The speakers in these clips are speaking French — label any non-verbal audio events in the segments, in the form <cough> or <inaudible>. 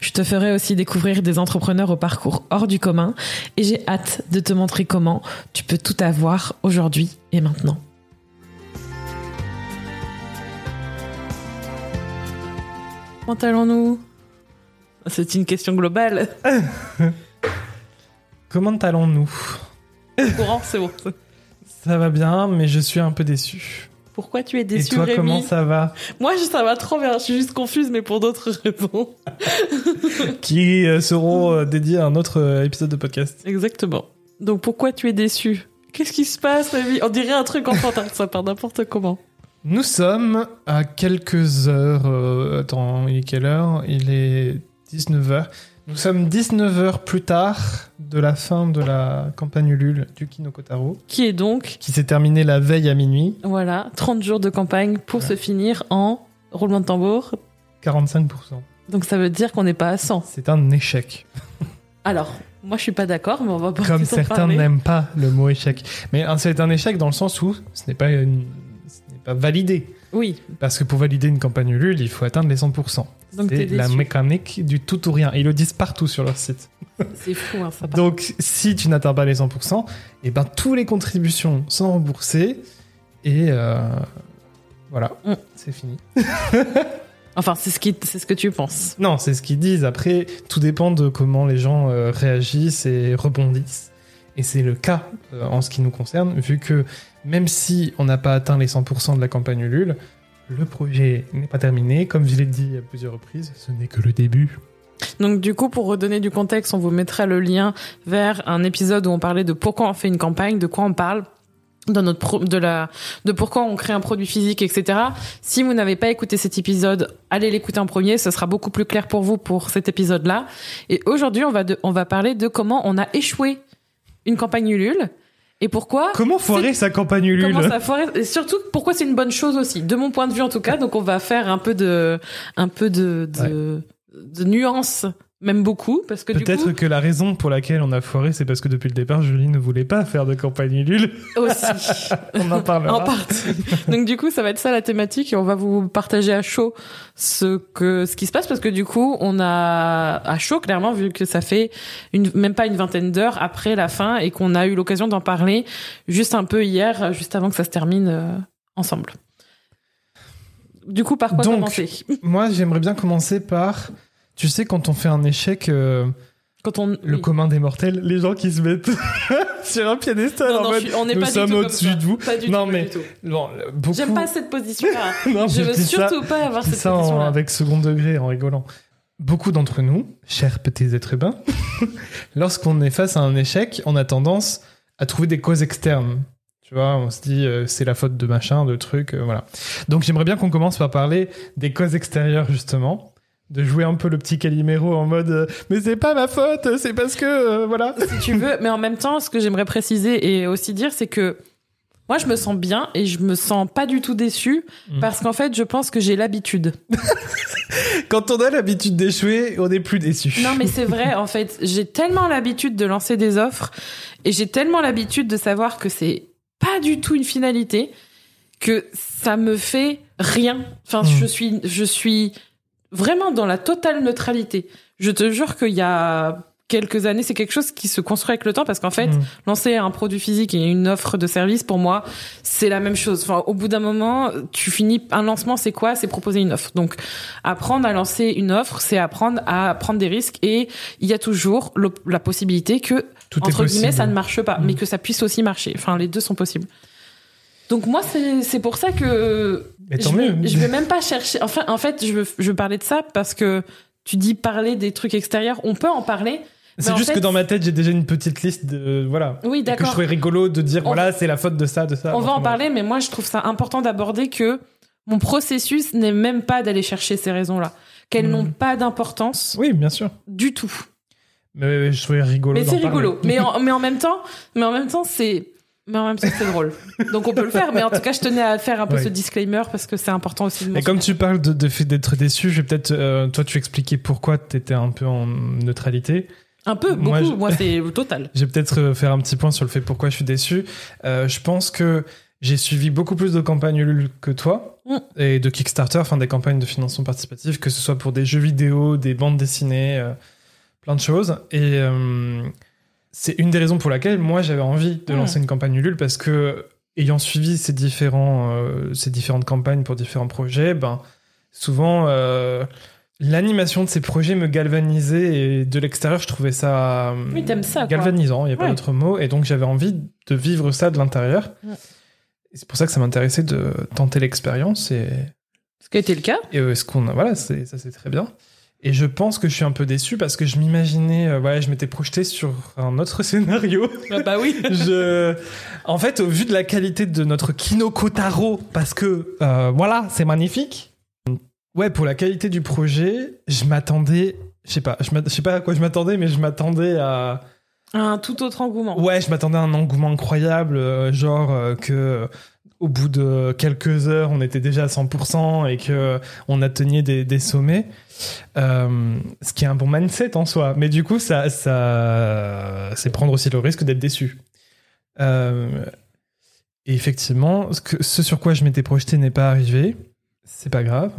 Je te ferai aussi découvrir des entrepreneurs au parcours hors du commun et j'ai hâte de te montrer comment tu peux tout avoir aujourd'hui et maintenant. Comment allons-nous? C'est une question globale. <laughs> Comment allons-nous? Courant, c'est bon. Ça va bien, mais je suis un peu déçu. Pourquoi tu es déçu, Et toi, Rémi comment ça va Moi, ça va trop bien. Je suis juste confuse, mais pour d'autres <laughs> raisons. Qui euh, seront euh, dédiés à un autre euh, épisode de podcast. Exactement. Donc, pourquoi tu es déçu Qu'est-ce qui se passe, Rémi On dirait un truc enfantin, ça part n'importe comment. Nous sommes à quelques heures. euh, attends, il est quelle heure? Il est 19h. Nous sommes 19h plus tard de la fin de la campagne Ulule du Kinokotaro, Qui est donc, qui s'est terminée la veille à minuit, voilà, 30 jours de campagne pour se finir en roulement de tambour. 45%. Donc, ça veut dire qu'on n'est pas à 100. C'est un échec. <laughs> Alors, moi, je suis pas d'accord, mais on va pas Comme certains n'aiment pas le mot échec. Mais hein, c'est un échec dans le sens où ce n'est pas, une- ce n'est pas validé. Oui, Parce que pour valider une campagne Ulule, il faut atteindre les 100%. C'est la mécanique du tout ou rien. Ils le disent partout sur leur site. <laughs> C'est fou, hein, ça. Donc, si tu n'atteins pas les 100%, et ben, toutes les contributions sont remboursées. Et euh, voilà, Mm. c'est fini. <laughs> Enfin, c'est ce, qui, c'est ce que tu penses. Non, c'est ce qu'ils disent. Après, tout dépend de comment les gens euh, réagissent et rebondissent. Et c'est le cas euh, en ce qui nous concerne, vu que même si on n'a pas atteint les 100% de la campagne Ulule, le projet n'est pas terminé. Comme je l'ai dit à plusieurs reprises, ce n'est que le début. Donc du coup, pour redonner du contexte, on vous mettra le lien vers un épisode où on parlait de pourquoi on fait une campagne, de quoi on parle de notre de la de pourquoi on crée un produit physique etc si vous n'avez pas écouté cet épisode allez l'écouter en premier ce sera beaucoup plus clair pour vous pour cet épisode là et aujourd'hui on va on va parler de comment on a échoué une campagne Ulule et pourquoi Comment foirer sa campagne Ulule Comment ça foirer Et surtout, pourquoi c'est une bonne chose aussi, de mon point de vue en tout cas. Donc, on va faire un peu de, un peu de, de, de nuances, même beaucoup, parce que Peut-être coup, que la raison pour laquelle on a foiré, c'est parce que depuis le départ, Julie ne voulait pas faire de campagne Ulule. aussi. <laughs> On en parlera. En partie. Donc du coup, ça va être ça la thématique et on va vous partager à chaud ce que ce qui se passe parce que du coup, on a à chaud clairement vu que ça fait une même pas une vingtaine d'heures après la fin et qu'on a eu l'occasion d'en parler juste un peu hier, juste avant que ça se termine euh, ensemble. Du coup, par quoi Donc, commencer? Moi, j'aimerais bien commencer par. Tu sais, quand on fait un échec, euh, Quand on le commun des mortels, les gens qui se mettent <laughs> sur un piédestal Non, en mode. suis- on n'est nous pas du sommes au-dessus de vous. Pas du Non, tout, mais- du tout. Bon, beaucoup... J'aime pas cette position-là. <laughs> Je je veux ça- surtout pas avoir je dis cette ça en- position-là. avec second degré, en rigolant. Beaucoup d'entre nous, chers petits êtres humains, <laughs> lorsqu'on est face à un échec, on a tendance à trouver des causes externes. Tu vois, on se dit euh, c'est la faute de machin, de trucs, euh, voilà. Donc j'aimerais bien qu'on commence par parler des causes extérieures justement, de jouer un peu le petit Calimero en mode euh, mais c'est pas ma faute, c'est parce que euh, voilà. <laughs> si tu veux. Mais en même temps, ce que j'aimerais préciser et aussi dire, c'est que moi, je me sens bien et je me sens pas du tout déçue Mm. parce qu'en fait, je pense que j'ai l'habitude. <laughs> Quand on a l'habitude d'échouer, on n'est plus déçu. Non, mais c'est vrai, en fait, j'ai tellement l'habitude de lancer des offres et j'ai tellement l'habitude de savoir que c'est pas du tout une finalité que ça me fait rien. Enfin, Mm. je suis, je suis vraiment dans la totale neutralité. Je te jure qu'il y a quelques années, c'est quelque chose qui se construit avec le temps parce qu'en fait, Mm. lancer un produit physique et une offre de service, pour moi, c'est la même chose. Enfin, au bout d'un moment, tu finis un lancement, c'est quoi? C'est proposer une offre. Donc, apprendre à lancer une offre, c'est apprendre à prendre des risques et il y a toujours la possibilité que Tout entre guillemets ça ne marche pas, Mm. mais que ça puisse aussi marcher. Enfin, les deux sont possibles. Donc moi, c'est pour ça que Mais tant je mieux. je vais même pas chercher. Enfin, en fait, je veux, je veux parler de ça parce que tu dis parler des trucs extérieurs. On peut en parler. C'est juste fait- que dans ma tête, j'ai déjà une petite liste de voilà. Oui, Et que je d'accord. trouvais rigolo de dire On- voilà, c'est la faute de ça, de ça. On va en parler, mais moi, je trouve ça important d'aborder que mon processus n'est même pas d'aller chercher ces raisons-là. qu'elles Mm. n'ont pas d'importance Oui, bien sûr. du tout. Mais je trouvais rigolo. Mais c'est rigolo. Mais <laughs> en, mais en même temps, mais en même temps, c'est mais en même temps c'est drôle. Donc on peut le faire. Mais en tout cas, je tenais à faire un peu Ouais. ce disclaimer parce que c'est important aussi de Et comme tu parles de, de fait d'être déçu, je vais peut-être, euh, toi, tu expliquer pourquoi tu étais un peu en neutralité. un peu, beaucoup. Moi, c'est total. <laughs> Je vais peut-être euh, faire un petit point sur le fait pourquoi je suis déçu. Euh, je pense que j'ai suivi beaucoup plus de campagnes Ulule que toi Mm. et de Kickstarter, enfin des campagnes de financement participatif, que ce soit pour des jeux vidéo, des bandes dessinées, euh, plein de choses. Et c'est une des raisons pour laquelle moi j'avais envie de Mm. lancer une campagne Ulule parce que ayant suivi ces différents euh, ces différentes campagnes pour différents projets, ben souvent euh, l'animation de ces projets me galvanisait et de l'extérieur je trouvais ça Oui, galvanisant, il n'y a pas Ouais. d'autre mot et donc j'avais envie de vivre ça de l'intérieur. Ouais. C'est pour ça que ça m'intéressait de tenter l'expérience et, Ce qui a été le cas. et euh, ce qu'on voilà, ça c'est très bien. Et je pense que je suis un peu déçu parce que je m'imaginais, euh, ouais, je m'étais projeté sur un autre <laughs> scénario. Ah bah oui. <laughs> je, en fait, au vu de la qualité de notre Kinoko Taro, parce que euh, voilà, c'est magnifique. Ouais, pour la qualité du projet, je m'attendais, je sais pas, je sais pas à quoi je m'attendais, mais je m'attendais à, Un tout autre engouement. ouais, je m'attendais à un engouement incroyable, euh, genre que au bout de quelques heures, on était déjà à 100% et que on atteignait des, sommets. Euh, ce qui est un bon mindset en soi. Mais du coup, ça, ça, c'est prendre aussi le risque d'être déçu. Euh, et effectivement, ce, sur quoi je m'étais projeté n'est pas arrivé. C'est pas grave.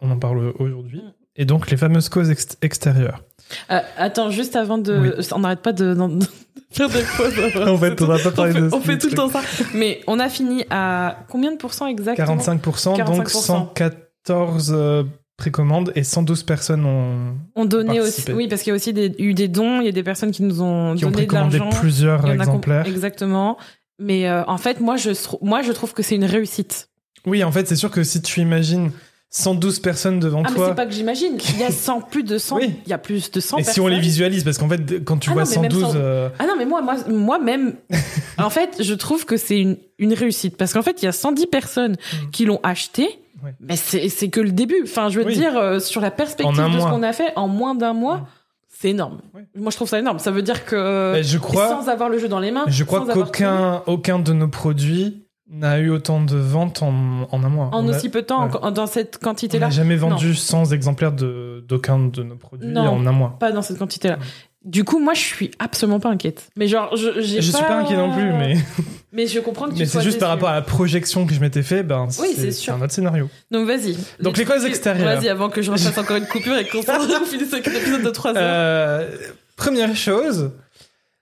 On en parle aujourd'hui. Et donc, les fameuses causes ex- extérieures. Euh, attends, juste avant de. On n'arrête pas de, de faire des pauses. En fait, on va pas on parler fait, de on fait tout le temps ça. Mais on a fini à combien de pourcents exactement? 45%, donc 45%. 114 euh, précommandes et 112 personnes ont, On donnait aussi. participer. Oui, parce qu'il y a aussi des- eu des dons. Il y a des personnes qui nous ont qui ont donné de précommandé l'argent. plusieurs exemplaires. Exactement. Mais euh, en fait, moi je, trou- moi, je trouve que c'est une réussite. Oui, en fait, c'est sûr que si tu imagines 112 personnes devant Ah, toi, c'est pas que j'imagine. Il y a 100, plus de 100. Oui. Il y a plus de 100 et personnes. si on les visualise, parce qu'en fait, quand tu Ah vois non, mais même 112, sans- euh, Ah non, mais moi, moi, moi-même, <laughs> en fait, je trouve que c'est une, une réussite. Parce qu'en fait, il y a 110 personnes Mm. qui l'ont acheté. Ouais. Mais c'est que le début. Enfin, je veux Oui. dire, euh, sur la perspective de ce qu'on a fait en moins d'un mois, Mm. c'est énorme. Ouais. Moi, je trouve ça énorme. Ça veut dire que ben, je crois, sans avoir le jeu dans les mains, je crois qu'aucun aucun de nos produits n'a eu autant de ventes en, en un mois. en On a- aussi peu de temps, ouais. en- dans cette on quantité-là, n'a jamais vendu 100 exemplaires de- d'aucun de, nos produits Non. en un mois. pas dans cette quantité-là. Du coup, moi, je suis absolument pas inquiète. Mais genre, je, j'ai Je suis pas inquiet non plus, mais, <laughs> Mais je comprends que tu mais c'est juste par rapport à la projection que je m'étais fait, ben, Oui, c'est un autre scénario. Donc vas-y. Donc, les causes extérieures. Vas-y, avant que je refasse encore une coupure et qu'on on finisse avec un épisode de 3 heures. Euh, première chose,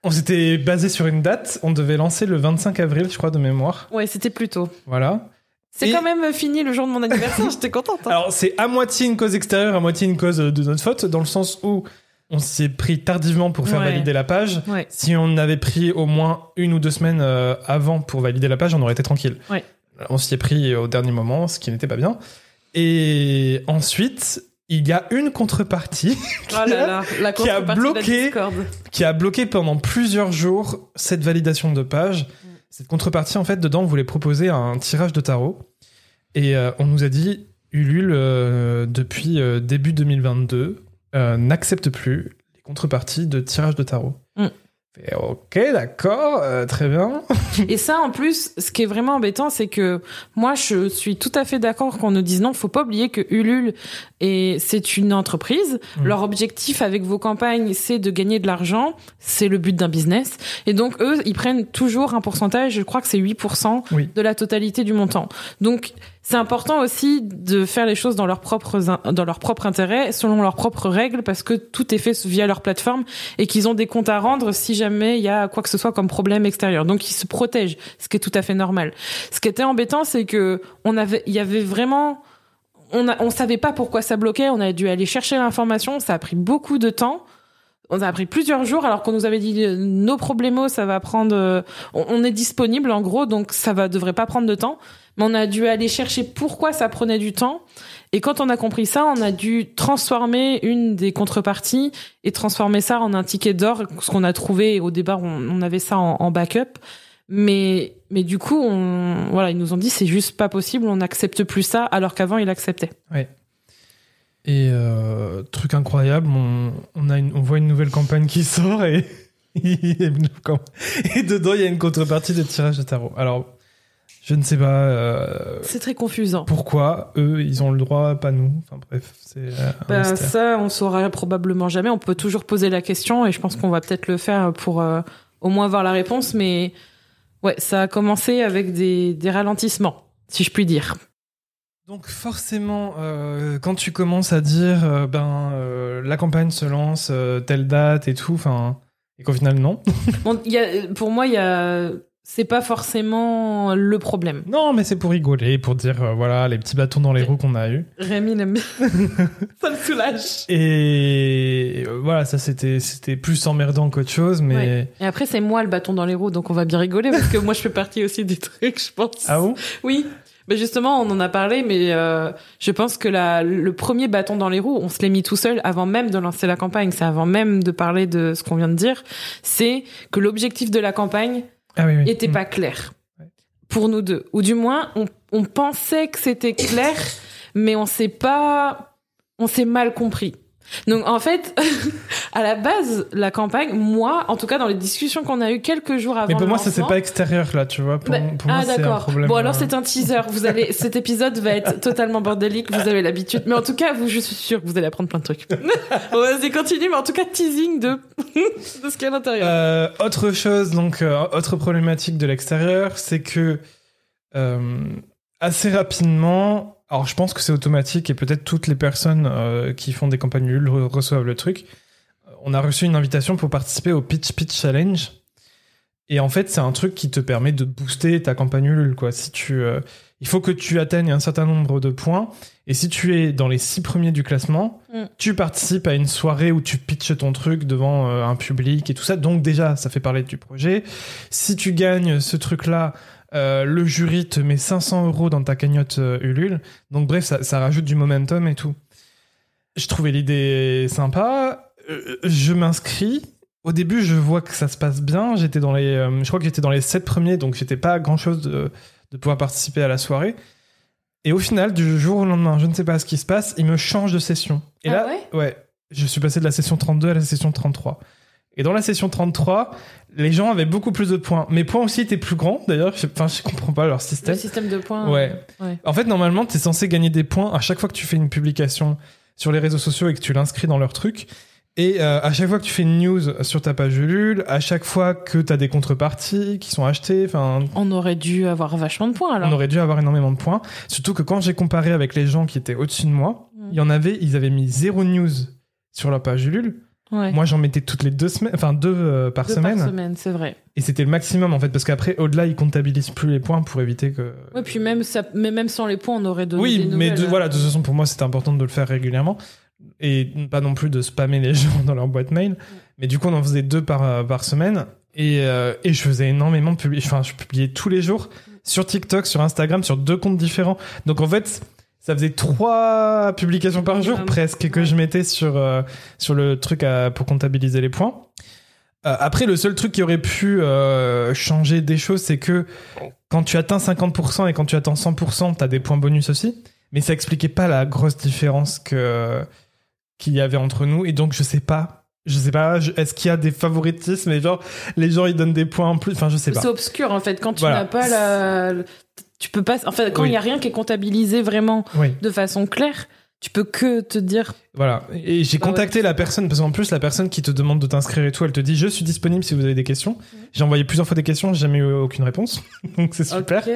on s'était basé sur une date. On devait lancer le 25 avril, je crois, de mémoire. Ouais, c'était plus tôt. Voilà. C'est Et- quand même fini le jour de mon anniversaire, <laughs> j'étais contente. hein. Alors, c'est à moitié une cause extérieure, à moitié une cause de notre faute, dans le sens où on s'y est pris tardivement pour faire Ouais. valider la page. Ouais. Si on avait pris au moins une ou deux semaines euh, avant pour valider la page, on aurait été tranquille. Ouais. On s'y est pris au dernier moment, ce qui n'était pas bien. Et ensuite, il y a une contrepartie <laughs> Oh là là, la qui a bloqué- Discord. qui a bloqué pendant plusieurs jours cette validation de page. Cette contrepartie, en fait, dedans, on voulait proposer un tirage de tarot. Et euh, on nous a dit, Ulule, euh, depuis euh, début 2022, euh, n'accepte plus les contreparties de tirage de tarot. Mm. Fait, ok, d'accord, euh, très bien. <laughs> Et ça, en plus, ce qui est vraiment embêtant, c'est que moi, je suis tout à fait d'accord qu'on nous dise non. Faut pas oublier que Ulule, et c'est une entreprise. Mm. Leur objectif avec vos campagnes, c'est de gagner de l'argent. C'est le but d'un business. Et donc, eux, ils prennent toujours un pourcentage. Je crois que c'est 8% Oui. de la totalité du montant. Donc, c'est important aussi de faire les choses dans leurs propres in- dans leur propre intérêt, selon leurs propres règles, parce que tout est fait via leur plateforme et qu'ils ont des comptes à rendre si jamais il y a quoi que ce soit comme problème extérieur. Donc ils se protègent, ce qui est tout à fait normal. Ce qui était embêtant, c'est que on avait, il y avait vraiment, on a, on savait pas pourquoi ça bloquait. On a dû aller chercher l'information. Ça a pris beaucoup de temps. On a pris plusieurs jours alors qu'on nous avait dit euh, nos problèmes, ça va prendre, euh, on, on est disponible en gros, donc ça va devrait pas prendre de temps. Mais on a dû aller chercher pourquoi ça prenait du temps. Et quand on a compris ça, on a dû transformer une des contreparties et transformer ça en un ticket d'or, ce qu'on a trouvé au départ, on, avait ça en, backup. Mais, mais du coup, on, voilà, ils nous ont dit c'est juste pas possible, on n'accepte plus ça, alors qu'avant ils acceptaient. Et euh, truc incroyable, on, a on voit une nouvelle campagne qui sort et, <laughs> et dedans il y a une contrepartie de tirage de tarot. Alors, je ne sais pas euh, C'est très confusant. pourquoi eux ils ont le droit, pas nous. Enfin bref, c'est euh, mystère. ça, on saura probablement jamais. On peut toujours poser la question et je pense qu'on va peut-être le faire pour euh, au moins voir la réponse. Mais ouais, ça a commencé avec des, des ralentissements, si je puis dire. Donc forcément, euh, quand tu commences à dire ben la campagne se lance telle date et tout, enfin et qu'au final non. Bon, il y a, pour moi, il y a, c'est pas forcément le problème. non, mais c'est pour rigoler, pour dire euh, voilà les petits bâtons dans les roues qu'on a eu. Rémi l'aime bien. <laughs> ça le soulage. Et euh, voilà, ça c'était c'était plus emmerdant qu'autre chose, mais Ouais. Et après, c'est moi le bâton dans les roues, donc on va bien rigoler parce que moi, je fais partie aussi des trucs, je pense. ah bon? Oui. Mais justement, on en a parlé, mais euh, je pense que la, le premier bâton dans les roues, on se l'est mis tout seul avant même de lancer la campagne. C'est avant même de parler de ce qu'on vient de dire. C'est que l'objectif de la campagne Ah oui, oui. était Mm. pas clair Ouais. pour nous deux, ou du moins, on, on pensait que c'était clair, mais on s'est pas, on s'est mal compris. Donc en fait, <laughs> à la base, la campagne, moi, en tout cas dans les discussions qu'on a eues quelques jours avant Mais pour moi ça c'est pas extérieur là, tu vois. Pour, bah, pour ah d'accord. Bon alors euh, c'est un teaser. Vous allez, <laughs> cet épisode va être totalement bordélique. Vous avez l'habitude. Mais en tout cas, vous, je suis sûre que vous allez apprendre plein de trucs. <laughs> bon, vas-y continue. Mais en tout cas, teasing de de ce qu'il y a à l'intérieur. Euh, autre chose, donc, euh, autre problématique de l'extérieur, c'est que euh, assez rapidement, alors je pense que c'est automatique et peut-être toutes les personnes euh, qui font des campagnes Ulule re- reçoivent le truc. Euh, On a reçu une invitation pour participer au Pitch Pitch Challenge. Et en fait, c'est un truc qui te permet de booster ta campagne Ulule, quoi. Si tu, euh, il faut que tu atteignes un certain nombre de points. Et si tu es dans les six premiers du classement, Mm. tu participes à une soirée où tu pitches ton truc devant euh, un public et tout ça. Donc déjà, ça fait parler du projet. Si tu gagnes ce truc-là, euh, le jury te met 500 euros dans ta cagnotte euh, Ulule. Donc bref, ça, ça rajoute du momentum et tout. Je trouvais l'idée sympa. Euh, je m'inscris. Au début, je vois que ça se passe bien. J'étais dans les, je crois que j'étais dans les sept premiers, donc j'étais pas grand chose de, de pouvoir participer à la soirée. Et au final, du jour au lendemain, je ne sais pas ce qui se passe, il me change de session. Et Ah là, ouais? ouais, je suis passé de la session 32 à la session 33. Et dans la session 33, les gens avaient beaucoup plus de points. Mes points aussi étaient plus grands, d'ailleurs. Enfin, je comprends pas leur Le système. système de points. Ouais. ouais. En fait, normalement, tu es censé gagner des points à chaque fois que tu fais une publication sur les réseaux sociaux et que tu l'inscris dans leur truc. Et euh, à chaque fois que tu fais une news sur ta page Ulule, à chaque fois que tu as des contreparties qui sont achetées, enfin, On aurait dû avoir vachement de points alors. on aurait dû avoir énormément de points. Surtout que quand j'ai comparé avec les gens qui étaient au-dessus de moi, Mm. il y en avait, ils avaient mis zéro news sur leur page Ulule. Ouais. Moi, j'en mettais toutes les deux semaines, enfin deux euh, par Deux semaine. par semaine, c'est vrai. Et c'était le maximum en fait, parce qu'après, au-delà, ils comptabilisent plus les points pour éviter que. Ouais, puis même ça, mais même sans les points, on aurait donné Oui, des mais de, voilà, de toute façon, pour moi, c'était important de le faire régulièrement. Et pas non plus de spammer les <laughs> gens dans leur boîte mail. Mais du coup, on en faisait deux par, euh, par semaine. Et, euh, et je faisais énormément de publi- Enfin, je publiais tous les jours sur TikTok, sur Instagram, sur deux comptes différents. Donc en fait, ça faisait trois publications par jour presque que je mettais sur, euh, sur le truc à- pour comptabiliser les points. Euh, après, le seul truc qui aurait pu euh, changer des choses, c'est que quand tu atteins 50% et quand tu atteins 100%, tu as des points bonus aussi. Mais ça expliquait pas la grosse différence que qu'il y avait entre nous. Et donc, je sais pas. Je sais pas. Est-ce qu'il y a des favoritismes et genre les gens ils donnent des points en plus? Enfin, je sais pas. C'est obscur en fait. Quand tu Voilà. n'as pas la. Tu peux pas. En fait, quand il Oui. y a rien qui est comptabilisé vraiment Oui. de façon claire, tu peux que te dire. Voilà. Et j'ai Bah ouais. contacté la personne parce qu'en plus la personne qui te demande de t'inscrire et tout, elle te dit je suis disponible si vous avez des questions. J'ai envoyé plusieurs fois des questions, j'ai jamais eu aucune réponse. <laughs> donc c'est super.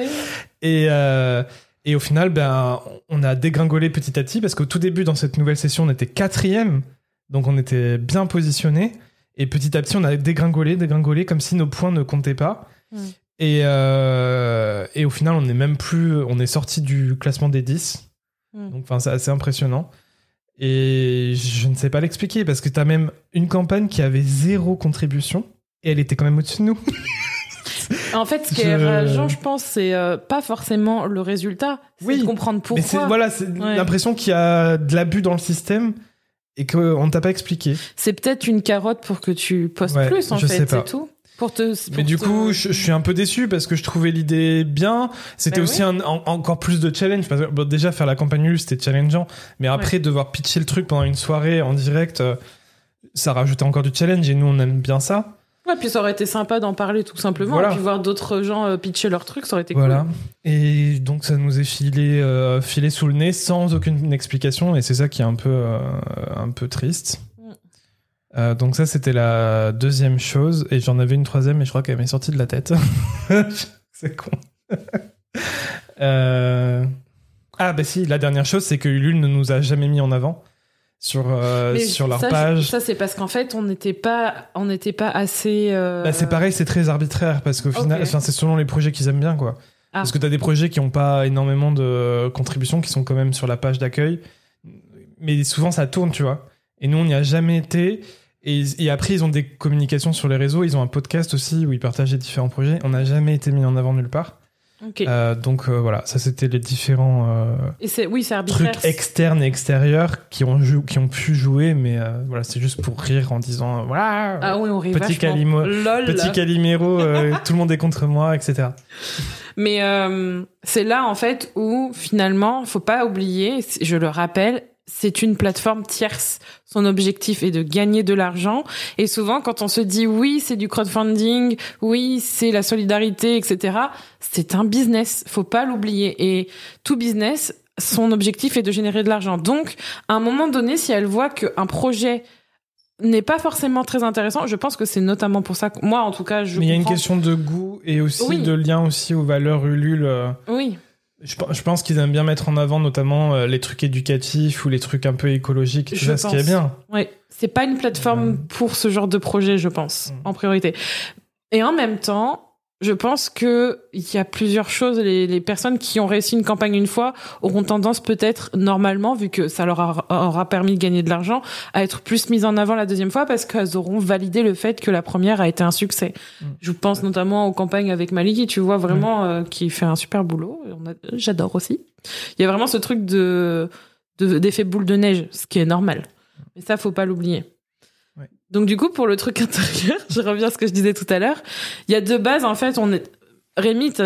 Et, euh, et au final, ben, on a dégringolé petit à petit parce qu'au tout début, dans cette nouvelle session, on était quatrième. Donc on était bien positionné. Et petit à petit, on a dégringolé, dégringolé, comme si nos points ne comptaient pas. Mm. Et, euh, et au final, on est même plus. On est sorti du classement des 10. Mm. Donc, enfin, c'est assez impressionnant. Et je ne sais pas l'expliquer parce que tu as même une campagne qui avait zéro contribution. Et elle était quand même au-dessus de nous. <laughs> En fait, ce qui est Je- rageant, je pense, c'est euh, pas forcément le résultat, c'est Oui, de comprendre Mais pourquoi. voilà, c'est Ouais. l'impression qu'il y a de l'abus dans le système et qu'on ne t'a pas expliqué. C'est peut-être une carotte pour que tu postes Ouais, plus, en je fait, c'est tout. Pour te. Mais du te- coup, je, je suis un peu déçu parce que je trouvais l'idée bien. C'était Bah aussi un, en- encore plus de challenge. Parce que, bon, déjà, faire la campagne c'était challengeant. Mais après, devoir pitcher le truc pendant une soirée en direct, euh, ça rajoutait encore du challenge. Et nous, on aime bien ça. Ouais, puis ça aurait été sympa d'en parler tout simplement. Voilà. Et puis voir d'autres gens euh, pitcher leurs trucs, ça aurait été Voilà. Et donc, ça nous est filé, euh, filé sous le nez sans aucune explication. Et c'est ça qui est un peu, euh, un peu triste. Euh, donc ça, c'était la deuxième chose. Et j'en avais une troisième, mais je crois qu'elle m'est sortie de la tête. <laughs> c'est con. <laughs> Euh, Ah bah si, la dernière chose, c'est que Ulule ne nous a jamais mis en avant sur, euh, sur leur ça, page. Ça, c'est parce qu'en fait, on n'était pas, on n'était pas assez. euh, Bah, c'est pareil, c'est très arbitraire parce qu'au final, enfin, c'est selon les projets qu'ils aiment bien, quoi. Ah. Parce que t'as des projets qui n'ont pas énormément de contributions, qui sont quand même sur la page d'accueil, mais souvent ça tourne, tu vois. Et nous, on n'y a jamais été. Et, et après, ils ont des communications sur les réseaux. Ils ont un podcast aussi où ils partagent les différents projets. On n'a jamais été mis en avant nulle part. Euh, donc euh, voilà, ça c'était les différents euh, Et oui, trucs externes et extérieurs qui ont, qui ont pu jouer, mais voilà, c'est juste pour rire en disant voilà, Ah oui, on rit Petit vachement. Calimo- Lol. petit Calimero, <laughs> tout le monde est contre moi, etc. Mais c'est là en fait où finalement, faut pas oublier, je le rappelle, c'est une plateforme tierce. Son objectif est de gagner de l'argent. Et souvent, quand on se dit oui, c'est du crowdfunding, oui, c'est la solidarité, etc., c'est un business. Faut pas l'oublier. Et tout business, son objectif est de générer de l'argent. Donc, à un moment donné, si elle voit qu'un projet n'est pas forcément très intéressant, je pense que c'est notamment pour ça que moi, en tout cas, je Mais il y a une question de goût et aussi Oui. de lien aussi aux valeurs Ulule. euh, Oui. Je, pe- je pense qu'ils aiment bien mettre en avant notamment euh, les trucs éducatifs ou les trucs un peu écologiques, tout Je ça, ce qui est pense. bien. Ouais, c'est pas une plateforme Euh. pour ce genre de projet, je pense, Mm. en priorité. Et en même temps, je pense que il y a plusieurs choses. Les, les personnes qui ont réussi une campagne une fois auront tendance peut-être normalement, vu que ça leur a- aura permis de gagner de l'argent, à être plus mises en avant la deuxième fois parce qu'elles auront validé le fait que la première a été un succès. Mm. Je pense notamment aux campagnes avec Maliki, tu vois vraiment euh, qui fait un super boulot. A- J'adore aussi. Il y a vraiment ce truc de de- d'effet boule de neige, ce qui est normal. Mais ça, faut pas l'oublier. Donc du coup, pour le truc <laughs> intérieur, je reviens à ce que je disais tout à l'heure. Il y a deux bases en fait. On est Rémi, tu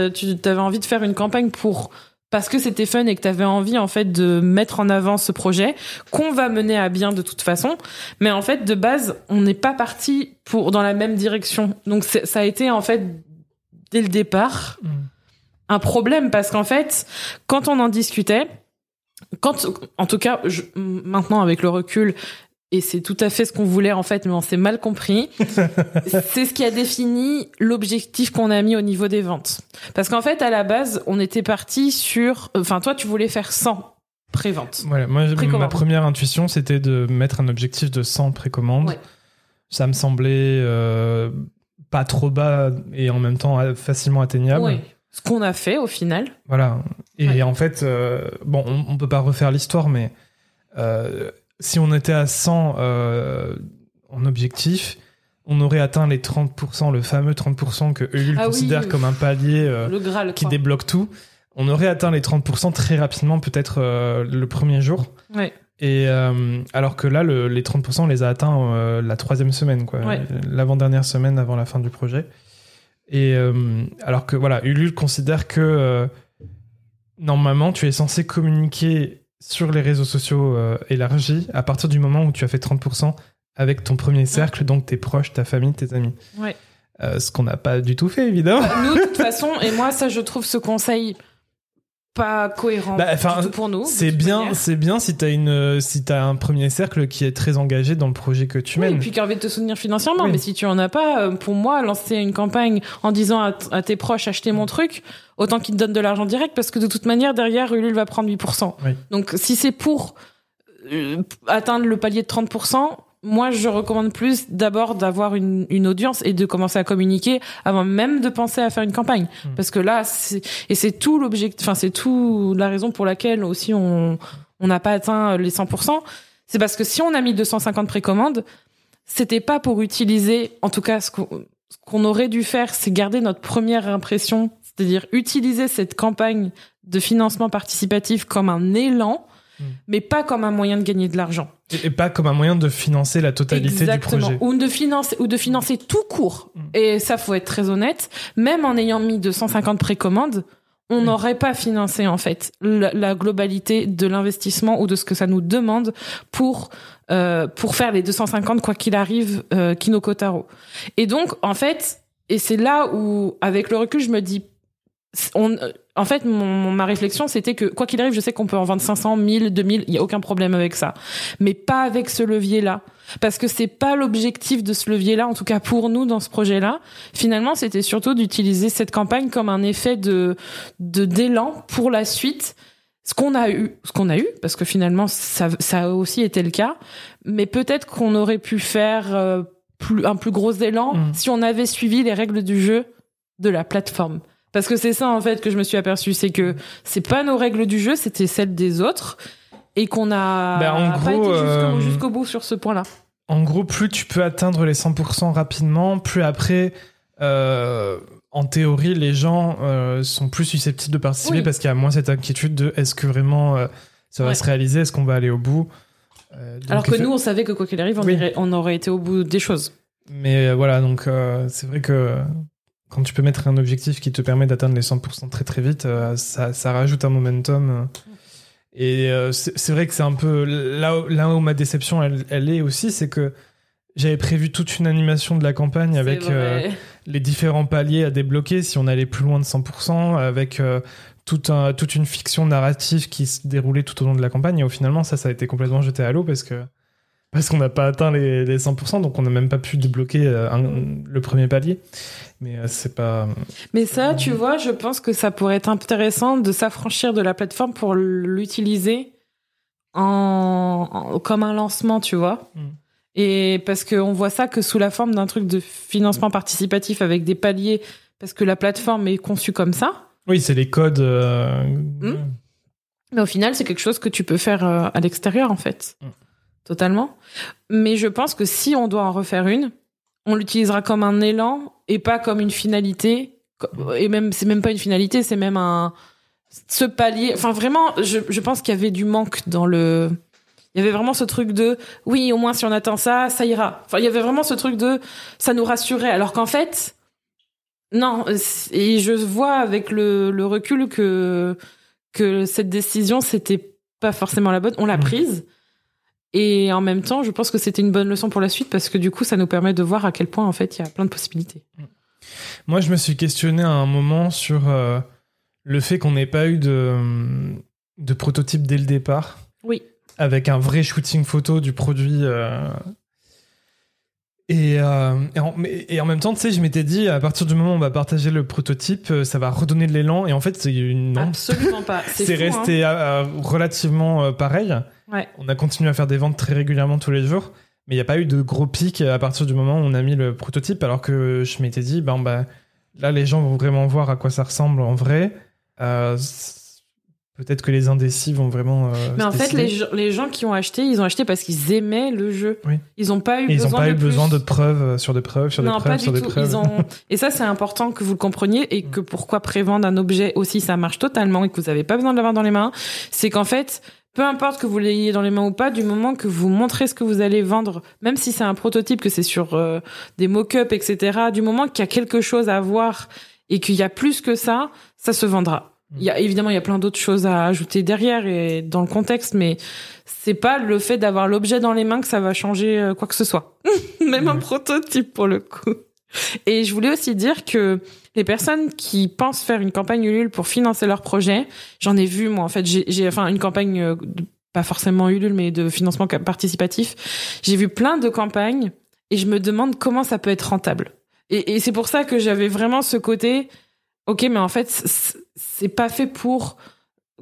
avais envie de faire une campagne pour parce que c'était fun et que tu avais envie en fait de mettre en avant ce projet qu'on va mener à bien de toute façon. Mais en fait, de base, on n'est pas parti pour dans la même direction. Donc ça a été en fait dès le départ un problème parce qu'en fait, quand on en discutait, quand, en tout cas, je- maintenant avec le recul, et c'est tout à fait ce qu'on voulait en fait, mais on s'est mal compris. <laughs> c'est ce qui a défini l'objectif qu'on a mis au niveau des ventes. Parce qu'en fait, à la base, on était parti sur, enfin, toi, tu voulais faire 100 pré-ventes. Voilà, moi, ma première intuition, c'était de mettre un objectif de 100 précommandes. Ouais. Ça me semblait euh, pas trop bas et en même temps euh, facilement atteignable. Oui. Ce qu'on a fait au final. Voilà. Et Ouais. en fait, euh, bon, on, on peut pas refaire l'histoire, mais euh, si on était à 100 euh, en objectif, on aurait atteint les 30%, le fameux 30% que Ulule Ah oui. considère comme un palier euh, le Graal. qui débloque tout. On aurait atteint les 30% très rapidement, peut-être euh, le premier jour. Ouais. Et alors que là, le- les 30%, on les a atteints la troisième semaine, quoi, Ouais. l'avant-dernière semaine avant la fin du projet. Et alors que voilà, Ulule considère que normalement, tu es censé communiquer sur les réseaux sociaux euh, élargis à partir du moment où tu as fait 30% avec ton premier cercle, donc tes proches, ta famille, tes amis. Ouais. Euh, ce qu'on n'a pas du tout fait, évidemment. Nous, de toute façon, et moi, ça, je trouve ce conseil pas cohérent Bah, enfin, du tout pour nous. C'est bien, c'est bien si t'as une, si t'as un premier cercle qui est très engagé dans le projet que tu Oui, et mènes. puis qui a envie de te soutenir financièrement. Oui. Mais si tu en as pas, euh, pour moi, lancer une campagne en disant à, tes proches achetez mon truc, autant qu'ils te donnent de l'argent direct parce que de toute manière, derrière, Ulule va prendre 8%. Oui. Donc, si c'est pour euh, atteindre le palier de 30%, moi, je recommande plus d'abord d'avoir une, une audience et de commencer à communiquer avant même de penser à faire une campagne. Mm. Parce que là, c'est, et c'est tout l'objectif, enfin, c'est tout la raison pour laquelle aussi on, on n'a pas atteint les 100%. C'est parce que si on a mis 250 précommandes, c'était pas pour utiliser, en tout cas, ce qu'on ce qu'on aurait dû faire, c'est garder notre première impression, c'est-à-dire utiliser cette campagne de financement participatif comme un élan Mm. mais pas comme un moyen de gagner de l'argent. Et, et pas comme un moyen de financer la totalité Exactement. du projet. Ou de financer, ou de financer tout court. Mm. Et ça, faut être très honnête. Même en ayant mis 250 précommandes, on Mm. n'aurait pas financé, en fait, la, la globalité de l'investissement ou de ce que ça nous demande pour, euh, pour faire les 250, quoi qu'il arrive, euh, Kinoko Taro. Et donc, en fait, et c'est là où, avec le recul, je me dis, on, euh, en fait, mon, ma réflexion, c'était que, quoi qu'il arrive, je sais qu'on peut en vendre 500, 1000, 2000, il y a aucun problème avec ça. Mais pas avec ce levier-là. Parce que c'est pas l'objectif de ce levier-là, en tout cas pour nous dans ce projet-là. Finalement, c'était surtout d'utiliser cette campagne comme un effet de, de d'élan pour la suite. Ce qu'on a eu, ce qu'on a eu, parce que finalement, ça, ça a aussi été le cas. Mais peut-être qu'on aurait pu faire euh, plus, un plus gros élan Mm. si on avait suivi les règles du jeu de la plateforme. Parce que c'est ça en fait que je me suis aperçu, c'est que c'est pas nos règles du jeu, c'était celles des autres, et qu'on a en pas gros, été jusqu'au euh, jusqu'au bout sur ce point-là. En gros, plus tu peux atteindre les 100% rapidement, plus après, euh, en théorie, les gens euh, sont plus susceptibles de participer Oui. parce qu'il y a moins cette inquiétude de est-ce que vraiment ça va Ouais. se réaliser, est-ce qu'on va aller au bout. Alors que nous, on savait que quoi qu'il arrive, on, Oui. irait- on aurait été au bout des choses. Mais voilà, donc c'est vrai que quand tu peux mettre un objectif qui te permet d'atteindre les 100% très très vite, euh, ça, ça rajoute un momentum. euh. Et euh, c'est vrai que c'est un peu là, où- là où ma déception elle, elle est aussi, c'est que j'avais prévu toute une animation de la campagne avec euh, les différents paliers à débloquer si on allait plus loin de 100%, avec euh, tout un, toute une fiction narrative qui se déroulait tout au long de la campagne. Et au finalement, ça, ça a été complètement jeté à l'eau parce que parce qu'on n'a pas atteint les, les 100%, donc on n'a même pas pu débloquer un- le premier palier. Mais euh, c'est pas. Mais ça, tu vois, je pense que ça pourrait être intéressant de s'affranchir de la plateforme pour l'utiliser en, en- comme un lancement, tu vois. Mm. Et parce qu'on voit ça que sous la forme d'un truc de financement participatif avec des paliers, parce que la plateforme est conçue comme ça. Oui, c'est les codes. euh, Mm. Mais au final, c'est quelque chose que tu peux faire euh, à l'extérieur, en fait. Mm. Totalement. Mais je pense que si on doit en refaire une, on l'utilisera comme un élan et pas comme une finalité. Et même, c'est même pas une finalité, c'est même un. Ce palier. Enfin, vraiment, je, je pense qu'il y avait du manque dans le. Il y avait vraiment ce truc de oui, au moins si on atteint ça, ça ira. Enfin, il y avait vraiment ce truc de ça nous rassurait. Alors qu'en fait, non. Et je vois avec le, le recul que que cette décision c'était pas forcément la bonne. On l'a Mhm. prise. Et en même temps, je pense que c'était une bonne leçon pour la suite parce que du coup, ça nous permet de voir à quel point en fait il y a plein de possibilités. Moi, je me suis questionné à un moment sur euh, le fait qu'on n'ait pas eu de, de prototype dès le départ. Oui. Avec un vrai shooting photo du produit. euh, Et, euh, et, en, mais- et en même temps, tu sais, je m'étais dit, à partir du moment où on va partager le prototype, euh, ça va redonner de l'élan. Et en fait, c'est une. Absolument pas. <laughs> C'est hein. resté euh, relativement pareil. Ouais. On a continué à faire des ventes très régulièrement tous les jours, mais il n'y a pas eu de gros pic à partir du moment où on a mis le prototype, alors que je m'étais dit, ben, bah, là, les gens vont vraiment voir à quoi ça ressemble en vrai. Euh, Peut-être que les indécis vont vraiment. euh, Mais en fait, les, gens- les gens qui ont acheté, ils ont acheté parce qu'ils aimaient le jeu. Oui. Ils n'ont pas eu Et ils besoin n'ont pas de eu plus. besoin de preuves euh, sur des preuves, sur non, des preuves, pas sur du des tout. preuves. Ils ont... <laughs> Et ça, c'est important que vous le compreniez et que pourquoi prévendre un objet aussi, ça marche totalement et que vous n'avez pas besoin de l'avoir dans les mains. C'est qu'en fait, peu importe que vous l'ayez dans les mains ou pas, du moment que vous montrez ce que vous allez vendre, même si c'est un prototype, que c'est sur euh, des mock-ups, etc., du moment qu'il y a quelque chose à voir et qu'il y a plus que ça, ça se vendra. Il y a évidemment il y a plein d'autres choses à ajouter derrière et dans le contexte, mais c'est pas le fait d'avoir l'objet dans les mains que ça va changer euh, quoi que ce soit. <laughs> Même un prototype pour le coup. Et je voulais aussi dire que les personnes qui pensent faire une campagne Ulule pour financer leur projet, j'en ai vu moi en fait, j'ai enfin une campagne euh, de- pas forcément Ulule mais de financement participatif. J'ai vu plein de campagnes et je me demande comment ça peut être rentable. Et, et c'est pour ça que j'avais vraiment ce côté OK, mais en fait c'est pas fait pour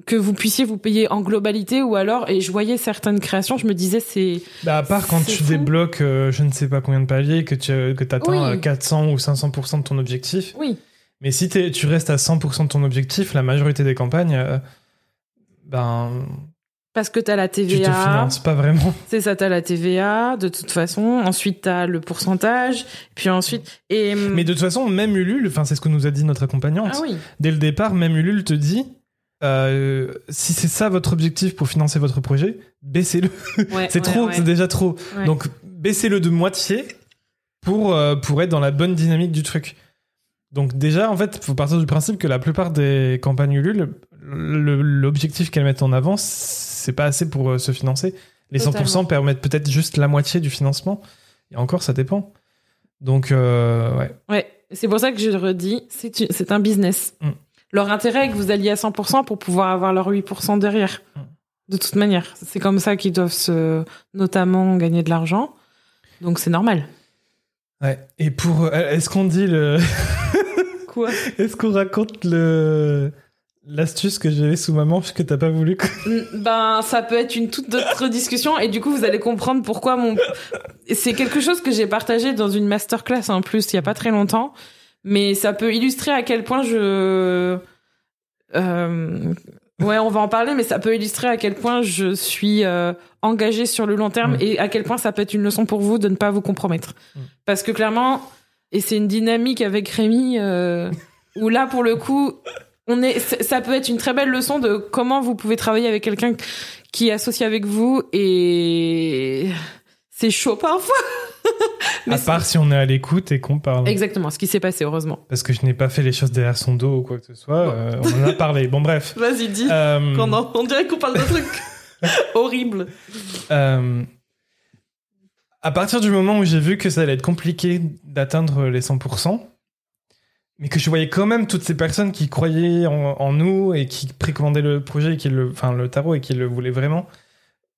que vous puissiez vous payer en globalité ou alors et je voyais certaines créations, je me disais c'est Bah, à part quand tu fou. débloques euh, je ne sais pas combien de paliers, que tu que atteins Oui. 400 ou 500% de ton objectif. oui, Mais si tu restes à 100% de ton objectif, la majorité des campagnes, euh, ben, parce que tu as la tu te TVA. finances pas vraiment. C'est ça, t'as la TVA, de toute façon. Ensuite, t'as le pourcentage. Puis ensuite. Et... Mais de toute façon, même Ulule, enfin, c'est ce que nous a dit notre accompagnante. Ah oui. Dès le départ, même Ulule te dit euh, si c'est ça votre objectif pour financer votre projet, baissez-le. Ouais, <laughs> c'est ouais, trop, ouais. c'est déjà trop. Donc baissez-le de moitié pour, euh, pour être dans la bonne dynamique du truc. Donc déjà, en fait, faut partir du principe que la plupart des campagnes Ulule, le- l'objectif qu'elles mettent en avant, c'est pas assez pour euh, se financer. Les 100% Totalement. permettent peut-être juste la moitié du financement. Et encore, ça dépend. Donc, euh, ouais. Ouais, c'est pour ça que je le redis, c'est un business. Mm. Leur intérêt est que vous alliez à 100% pour pouvoir avoir leur 8% derrière. Mm. De toute manière, c'est comme ça qu'ils doivent se, notamment gagner de l'argent. Donc c'est normal. ouais. Et pour. euh, Est-ce qu'on dit le. <laughs> Quoi Est-ce qu'on raconte le. L'astuce que j'avais sous maman puisque t'as pas voulu. Ben, ça peut être une toute autre discussion et du coup, vous allez comprendre pourquoi mon. C'est quelque chose que j'ai partagé dans une masterclass en plus il y a pas très longtemps, mais ça peut illustrer à quel point je. Euh... Ouais, on va en parler, mais ça peut illustrer à quel point je suis euh, engagée sur le long terme Mm. et à quel point ça peut être une leçon pour vous de ne pas vous compromettre. Mm. Parce que clairement, et c'est une dynamique avec Rémi euh, où là, pour le coup, on est, ça peut être une très belle leçon de comment vous pouvez travailler avec quelqu'un qui est associé avec vous et c'est chaud parfois. <laughs> Mais à part si on est à l'écoute et qu'on parle. exactement ce qui s'est passé, heureusement. Parce que je n'ai pas fait les choses derrière son dos ou quoi que ce soit. Bon. euh, on en a parlé. Bon, bref. <laughs> Vas-y, dis. Euh, en- on dirait qu'on parle de trucs <laughs> horribles. euh, à partir du moment où j'ai vu que ça allait être compliqué d'atteindre les 100%, mais que je voyais quand même toutes ces personnes qui croyaient en, nous et qui précommandaient le projet, et qui le, enfin le tarot et qui le voulaient vraiment,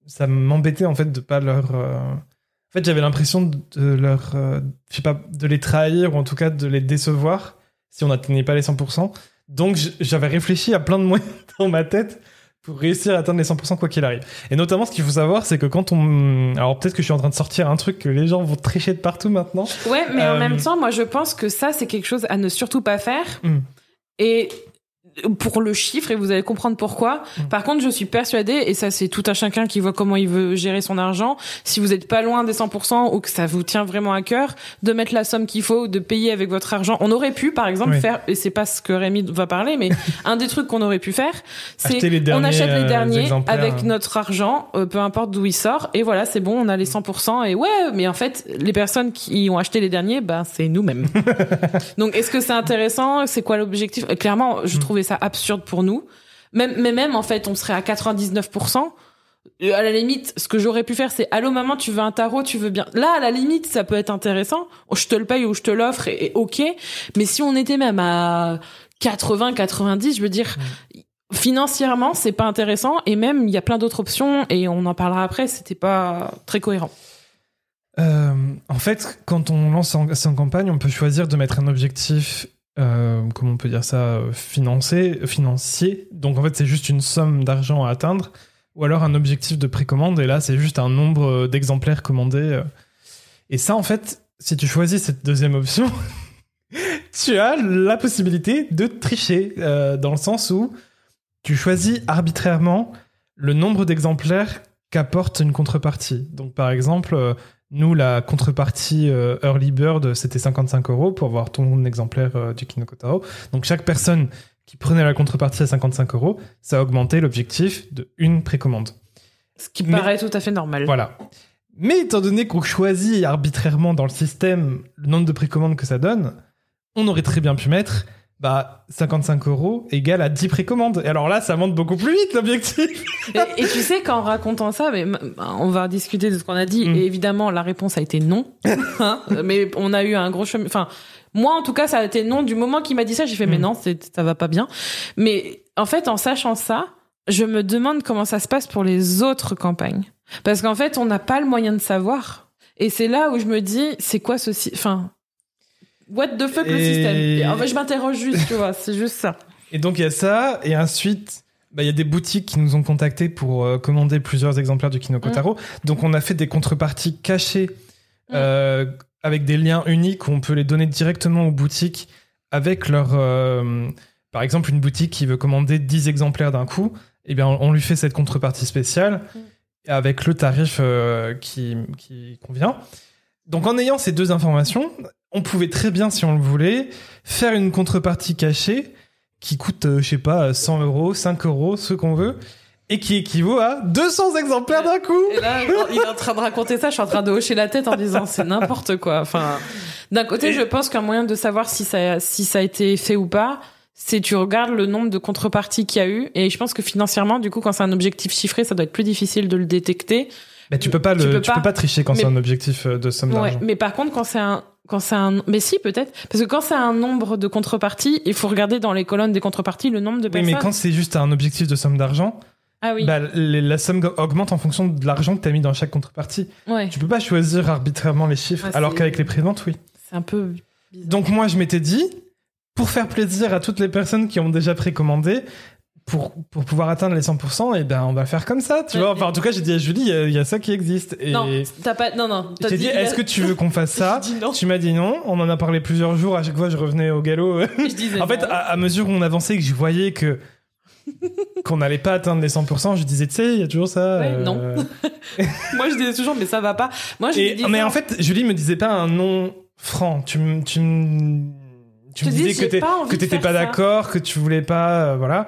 ça m'embêtait en fait de pas leur. euh, En fait, j'avais l'impression de leur, euh, je sais pas, de les trahir ou en tout cas de les décevoir si on n'atteignait pas les 100%. Donc j'avais réfléchi à plein de moyens <laughs> dans ma tête pour réussir à atteindre les 100% quoi qu'il arrive. Et notamment, ce qu'il faut savoir, c'est que quand on... Alors peut-être que je suis en train de sortir un truc que les gens vont tricher de partout maintenant. Ouais, mais en Euh, même temps, moi, je pense que ça, c'est quelque chose à ne surtout pas faire. Mm. Et pour le chiffre, et vous allez comprendre pourquoi. Mm. Par contre, je suis persuadée, et ça, c'est tout à chacun qui voit comment il veut gérer son argent. Si vous êtes pas loin des 100% ou que ça vous tient vraiment à cœur, de mettre la somme qu'il faut, de payer avec votre argent. On aurait pu, par exemple, Oui. faire, et c'est pas ce que Rémi va parler, mais <laughs> un des trucs qu'on aurait pu faire, c'est on achète les euh, derniers avec notre argent, euh, peu importe d'où il sort, et voilà, c'est bon, on a les 100%, et ouais, mais en fait, les personnes qui ont acheté les derniers, ben, c'est nous-mêmes. <laughs> Donc, est-ce que c'est intéressant? C'est quoi l'objectif? Clairement, je Mm. Ça absurde pour nous. Même, mais même, en fait, on serait à 99%. Euh, À la limite, ce que j'aurais pu faire, c'est allô maman, tu veux un tarot, tu veux bien. Là, à la limite, ça peut être intéressant. Oh, Je te le paye ou je te l'offre et, et ok. Mais si on était même à 80, 90, je veux dire, financièrement, c'est pas intéressant. Et même, il y a plein d'autres options et on en parlera après. C'était pas très cohérent. Euh, en fait, quand on lance en campagne, on peut choisir de mettre un objectif, euh, comment on peut dire ça, euh, financé, financier. Donc en fait, c'est juste une somme d'argent à atteindre, ou alors un objectif de précommande. Et là, c'est juste un nombre euh, d'exemplaires commandés. Et ça, en fait, si tu choisis cette deuxième option, <laughs> tu as la possibilité de tricher, dans le sens où tu choisis arbitrairement le nombre d'exemplaires qu'apporte une contrepartie. Donc par exemple, nous, la contrepartie euh, Early Bird, c'était 55 euros pour avoir ton exemplaire euh, du Kinoko Taro. Donc chaque personne qui prenait la contrepartie à 55 euros, ça augmentait l'objectif de une précommande. Ce qui Mais- paraît tout à fait normal. Voilà. Mais étant donné qu'on choisit arbitrairement dans le système le nombre de précommandes que ça donne, on aurait très bien pu mettre bah, 55 euros égale à 10 précommandes. Et alors là, ça monte beaucoup plus vite l'objectif. Et, et tu sais qu'en racontant ça, mais on va discuter de ce qu'on a dit. Mm. Et évidemment, la réponse a été non. Hein, <laughs> mais on a eu un gros chemin. Enfin, moi, en tout cas, ça a été non. Du moment qu'il m'a dit ça, j'ai fait, mais Mm. non, ça va pas bien. Mais en fait, en sachant ça, je me demande comment ça se passe pour les autres campagnes. Parce qu'en fait, on n'a pas le moyen de savoir. Et c'est là où je me dis, c'est quoi ce... sy- Enfin, what the fuck le Et- système Et En fait, je m'interroge juste, tu vois, c'est juste ça. Et donc il y a ça, et ensuite, bah, il y a des boutiques qui nous ont contactés pour euh, commander plusieurs exemplaires du Kinoko Mm. Taro. Donc on a fait des contreparties cachées euh, avec des liens uniques où on peut les donner directement aux boutiques avec leur... euh, par exemple, une boutique qui veut commander 10 exemplaires d'un coup, eh bien, on lui fait cette contrepartie spéciale avec le tarif qui, qui convient. Donc en ayant ces deux informations, on pouvait très bien, si on le voulait, faire une contrepartie cachée qui coûte, euh, je sais pas, 100 euros, 5 euros, ce qu'on veut, et qui équivaut à 200 exemplaires d'un coup. Et là, il est en train de raconter ça, je suis en train de hocher la tête en disant c'est n'importe quoi. Enfin, d'un côté, Et- je pense qu'un moyen de savoir si ça, si ça a été fait ou pas, c'est tu regardes le nombre de contreparties qu'il y a eu. Et je pense que financièrement, du coup, quand c'est un objectif chiffré, ça doit être plus difficile de le détecter. Bah, tu peux pas, Tu le, peux tu pas. peux pas tricher quand Mais- c'est un objectif euh, de somme Ouais, d'argent. mais par contre, quand c'est un, quand c'est un, mais si peut-être, parce que quand c'est un nombre de contreparties, il faut regarder dans les colonnes des contreparties le nombre de Oui, personnes. mais quand c'est juste un objectif de somme d'argent, Ah oui. bah, les- la somme augmente en fonction de l'argent que tu as mis dans chaque contrepartie. ouais. Tu peux pas choisir arbitrairement les chiffres, alors qu'avec les préventes, oui. C'est un peu. bizarre. Donc moi, je m'étais dit, pour faire plaisir à toutes les personnes qui ont déjà précommandé, pour, pour pouvoir atteindre les 100%, et ben on va faire comme ça, tu Ouais, vois. Enfin, en tout cas, j'ai dit à Julie, il y a- il y, a ça qui existe. Et Non, t'as pas, non, non. je t'as t'ai dit, est-ce que tu veux qu'on fasse <laughs> ça non. Tu m'as dit non. On en a parlé plusieurs jours. À chaque fois, je revenais au galop. Je disais en fait, non. à, à mesure où on avançait, que je voyais que qu'on n'allait pas atteindre les 100%, je disais, tu sais, il y a toujours ça. Ouais, euh, non. <laughs> Moi, je disais toujours, mais ça va pas. Moi, je Et- disais. mais en fait, Julie me disait pas un non franc. Tu me, tu me, tu me disais que j'ai pas t'étais pas ça. d'accord, que tu voulais pas, euh, voilà.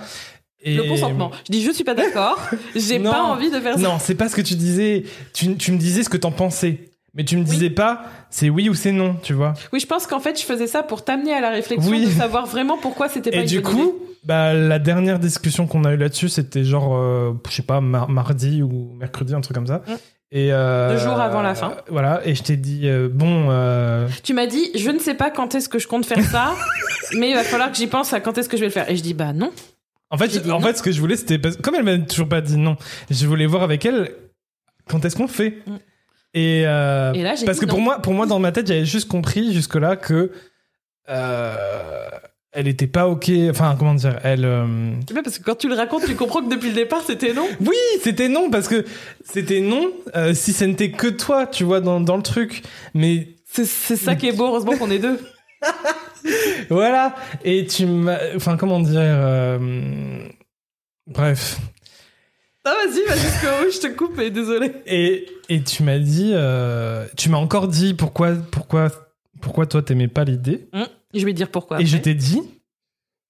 Et... le consentement. Je dis, je suis pas d'accord. J'ai pas envie de faire ça. Non, c'est pas ce que tu disais. Tu, tu me disais ce que t'en pensais. Mais tu me disais pas c'est oui ou c'est non, tu vois. Oui, je pense qu'en fait, je faisais ça pour t'amener à la réflexion Oui. de savoir vraiment pourquoi c'était pas Et une du bonne coup, bah, la dernière discussion qu'on a eue là-dessus, c'était genre, euh, je sais pas, mar- mardi ou mercredi, un truc comme ça. Mm. Et euh, Deux jours avant la fin. Voilà, et je t'ai dit, euh, bon, euh. Tu m'as dit, je ne sais pas quand est-ce que je compte faire ça, <laughs> mais il va falloir que j'y pense à quand est-ce que je vais le faire. Et je dis, bah non. En fait, en non. fait, ce que je voulais, c'était, parce- comme elle m'a toujours pas dit non, je voulais voir avec elle quand est-ce qu'on fait. Mm. Et, euh, Et là, parce que pour moi, pour moi, dans ma tête, j'avais juste compris jusque-là que euh, elle était pas ok. Enfin, comment dire, elle. euh, parce que quand tu le racontes, tu comprends que depuis le départ, c'était non. Oui, c'était non parce que c'était non euh, si ce n'était que toi, tu vois, dans, dans le truc. Mais c'est ça qui est beau, heureusement qu'on est deux. <laughs> voilà. Et tu m'as. Enfin, comment dire. euh, Bref. Ah, vas-y, vas jusqu'au bout, je te coupe, et désolé. Et, et tu m'as dit. euh, Tu m'as encore dit pourquoi, pourquoi, pourquoi toi t'aimais pas l'idée. Je vais dire pourquoi. Et je t'ai dit.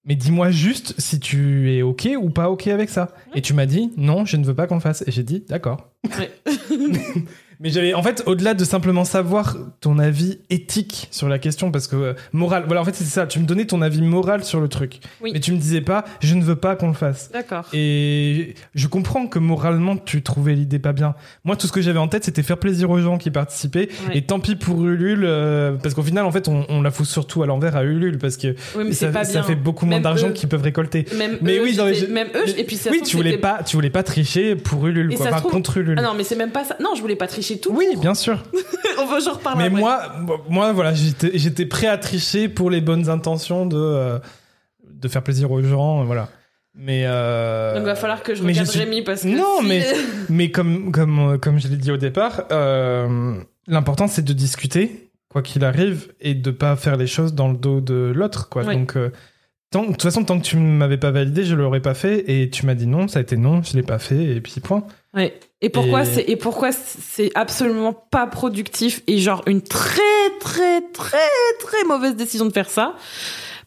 Mais dis-moi juste si tu es ok ou pas ok avec ça. Et tu m'as dit non, je ne veux pas qu'on le fasse. Et j'ai dit d'accord. Ouais. <laughs> Mais j'avais, en fait, au-delà de simplement savoir ton avis éthique sur la question, parce que euh, moral, voilà, en fait, c'est ça. Tu me donnais ton avis moral sur le truc, Oui. mais tu me disais pas, je ne veux pas qu'on le fasse. D'accord. Et je comprends que moralement, tu trouvais l'idée pas bien. Moi, tout ce que j'avais en tête, c'était faire plaisir aux gens qui participaient. Ouais. Et tant pis pour Ulule, euh, parce qu'au final, en fait, on, on la fout surtout à l'envers à Ulule, parce que Oui, ça, fait beaucoup moins d'argent qu'ils peuvent récolter. Même Mais eux, oui, non, mais je- même eux, et puis ça oui, tu voulais pas, tu voulais pas tricher pour Ulule, quoi. Enfin, trouve- contre Ulule. Ah non, mais c'est même pas ça. Non, je voulais pas tricher tout. oui, bien sûr. <laughs> On va, j'en reparle Mais après. moi, moi, voilà, j'étais prêt à tricher pour les bonnes intentions de, euh, de faire plaisir aux gens, euh, voilà. Mais, euh, Donc, il va falloir que je mais je regarde suis- Rémi parce que. Non, si- mais- <laughs> mais comme, comme, euh, comme je l'ai dit au départ, euh, l'important c'est de discuter, quoi qu'il arrive, et de pas faire les choses dans le dos de l'autre, quoi. Oui. Donc, tant- de toute façon, tant que tu m'avais pas validé, je l'aurais pas fait, et tu m'as dit non, ça a été non, je l'ai pas fait, et puis point. Ouais. Et pourquoi Et- c'est et pourquoi c'est absolument pas productif et genre une très très très très mauvaise décision de faire ça?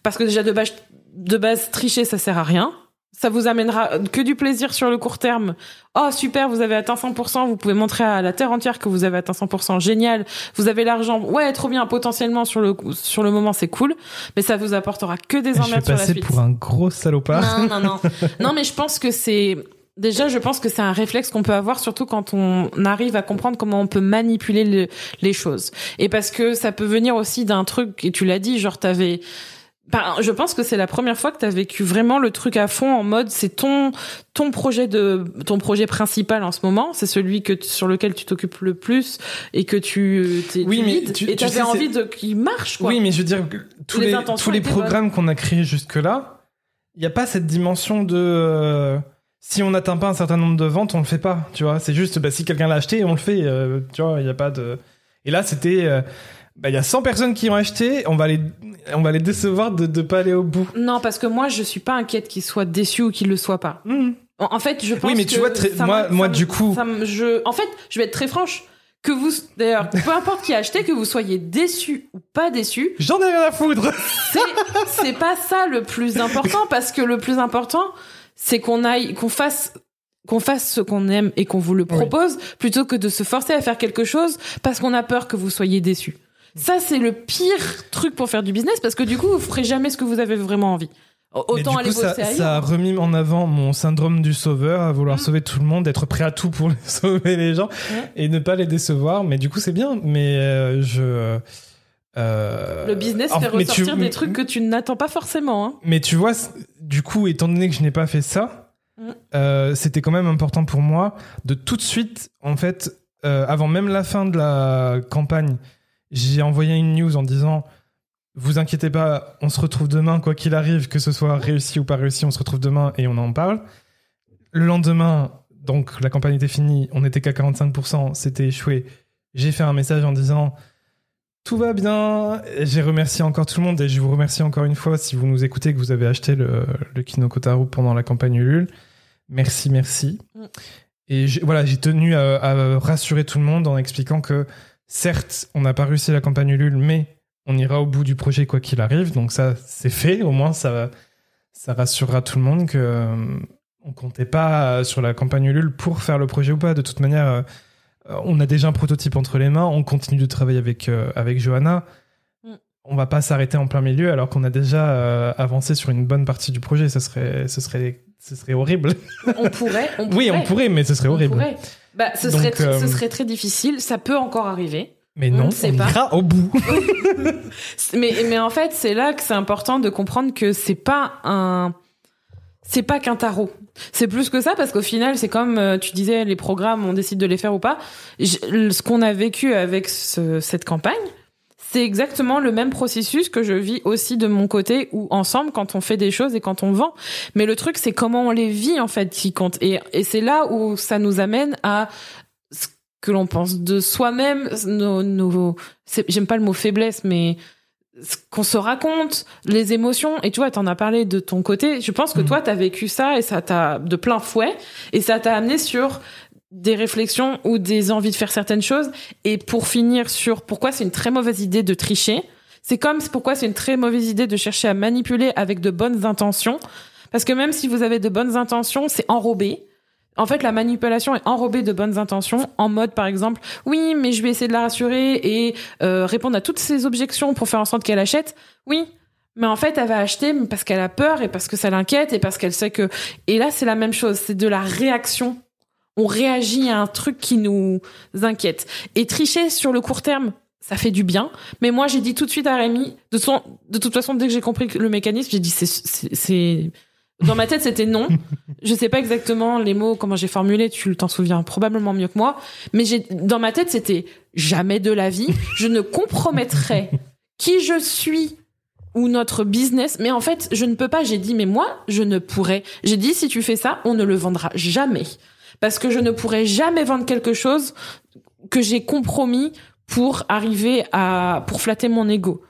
Parce que déjà de base de base tricher ça sert à rien. Ça vous amènera que du plaisir sur le court terme. Oh super, vous avez atteint 100%, vous pouvez montrer à la terre entière que vous avez atteint 100%, génial. Vous avez l'argent, ouais, trop bien, potentiellement sur le sur le moment c'est cool, mais ça vous apportera que des Je vais emmerdes sur la passer suite. pour un gros salopard. Non, non, non. <laughs> Non, mais je pense que c'est. Déjà, je pense que c'est un réflexe qu'on peut avoir, surtout quand on arrive à comprendre comment on peut manipuler le- les choses. Et parce que ça peut venir aussi d'un truc, et tu l'as dit, genre t'avais. Ben, je pense que c'est la première fois que tu as vécu vraiment le truc à fond en mode c'est ton ton projet de ton projet principal en ce moment, c'est celui que sur lequel tu t'occupes le plus et que tu t'es Oui, tu mais tu- et tu t'avais sais, envie de qu'il marche quoi. Oui, mais je veux dire, tous Les tous les programmes qu'on a créés jusque-là, il n'y a pas cette dimension de. Si on n'atteint pas un certain nombre de ventes, on le fait pas. Tu vois, c'est juste, bah, si quelqu'un l'a acheté, on le fait. euh, tu vois, il n'y a pas de. Et là, c'était. euh, bah, il y a 100 personnes qui ont acheté, on va les, on va les décevoir de ne pas aller au bout. Non, parce que moi je suis pas inquiète qu'ils soient déçus ou qu'ils le soient pas. Mhm. En en fait, je pense Oui, mais tu que vois, très- moi- moi, du coup- je, en fait, je vais être très franche. que vous, d'ailleurs, <laughs> peu importe qui a acheté, que vous soyez déçu ou pas déçu, J'en ai rien à foutre. c'est pas ça le plus important parce que le plus important c'est qu'on aille qu'on fasse qu'on fasse ce qu'on aime et qu'on vous le propose plutôt que de se forcer à faire quelque chose parce qu'on a peur que vous soyez déçu. Ça c'est le pire truc pour faire du business parce que du coup vous ferez jamais ce que vous avez vraiment envie. Mais Autant du aller coup, ça, ça a remis en avant mon syndrome du sauveur, à vouloir Mm. sauver tout le monde, être prêt à tout pour <laughs> sauver les gens et ne pas les décevoir. Mais du coup, c'est bien. Mais euh, je. Euh, Le business en- fait tu- ressortir des trucs que tu n'attends pas forcément. Hein. Mais tu vois, du coup, étant donné que je n'ai pas fait ça, Mm. euh, c'était quand même important pour moi de tout de suite, en fait, euh, avant même la fin de la campagne, j'ai envoyé une news en disant Vous inquiétez pas, on se retrouve demain, quoi qu'il arrive, que ce soit réussi ou pas réussi, on se retrouve demain et on en parle. Le lendemain, donc la campagne était finie, on n'était qu'à 45%, c'était échoué. J'ai fait un message en disant tout va bien. J'ai remercié encore tout le monde et je vous remercie encore une fois si vous nous écoutez que vous avez acheté le, le Kino Kotaro pendant la campagne Ulule. Merci, merci. Mm. Et voilà, j'ai tenu à, à rassurer tout le monde en expliquant que certes, on n'a pas réussi la campagne Ulule, mais on ira au bout du projet quoi qu'il arrive. Donc ça, c'est fait. Au moins, ça, ça rassurera tout le monde que euh, on comptait pas sur la campagne Ulule pour faire le projet ou pas. De toute manière, euh, on a déjà un prototype entre les mains. On continue de travailler avec euh, avec Johanna. Mm. On va pas s'arrêter en plein milieu alors qu'on a déjà euh, avancé sur une bonne partie du projet. Ce serait, ce serait, ce serait horrible. On pourrait. On <laughs> oui, on pourrait. mais ce serait On horrible. pourrait. Bah, ce, Donc, serait, tr- euh, ce serait très difficile. Ça peut encore arriver. Mais On non, sait on pas. ira au bout. <laughs> <laughs> Mais, mais en fait, c'est là que c'est important de comprendre que c'est pas un, c'est pas qu'un tarot. C'est plus que ça parce qu'au final, c'est comme euh, tu disais, les programmes, on décide de les faire ou pas. Ce qu'on a vécu avec ce- cette campagne, c'est exactement le même processus que je vis aussi de mon côté ou ensemble quand on fait des choses et quand on vend. Mais le truc, c'est comment on les vit en fait qui compte. Et, et c'est là où ça nous amène à ce que l'on pense de soi-même, nos, nos j'aime pas le mot faiblesse, mais ce qu'on se raconte, les émotions. Et tu vois, t'en as parlé de ton côté. Je pense que Mhm. toi, t'as vécu ça et ça t'a de plein fouet et ça t'a amené sur des réflexions ou des envies de faire certaines choses. Et pour finir sur pourquoi c'est une très mauvaise idée de tricher, c'est comme pourquoi c'est une très mauvaise idée de chercher à manipuler avec de bonnes intentions. Parce que même si vous avez de bonnes intentions, c'est enrobé. En fait, la manipulation est enrobée de bonnes intentions, en mode, par exemple, oui, mais je vais essayer de la rassurer et euh, répondre à toutes ses objections pour faire en sorte qu'elle achète. Oui, mais en fait, elle va acheter parce qu'elle a peur et parce que ça l'inquiète et parce qu'elle sait que. Et là, c'est la même chose. C'est de la réaction. On réagit à un truc qui nous inquiète. Et tricher sur le court terme, ça fait du bien. Mais moi, j'ai dit tout de suite à Rémi, de, de toute façon, dès que j'ai compris le mécanisme, j'ai dit c'est- dans ma tête, c'était non. Je sais pas exactement les mots, comment j'ai formulé, tu t'en souviens probablement mieux que moi. Mais j'ai, dans ma tête, c'était jamais de la vie. Je ne compromettrai qui je suis ou notre business. Mais en fait, je ne peux pas. J'ai dit, mais moi, je ne pourrais. J'ai dit, si tu fais ça, on ne le vendra jamais. Parce que je ne pourrais jamais vendre quelque chose que j'ai compromis pour arriver à, pour flatter mon ego.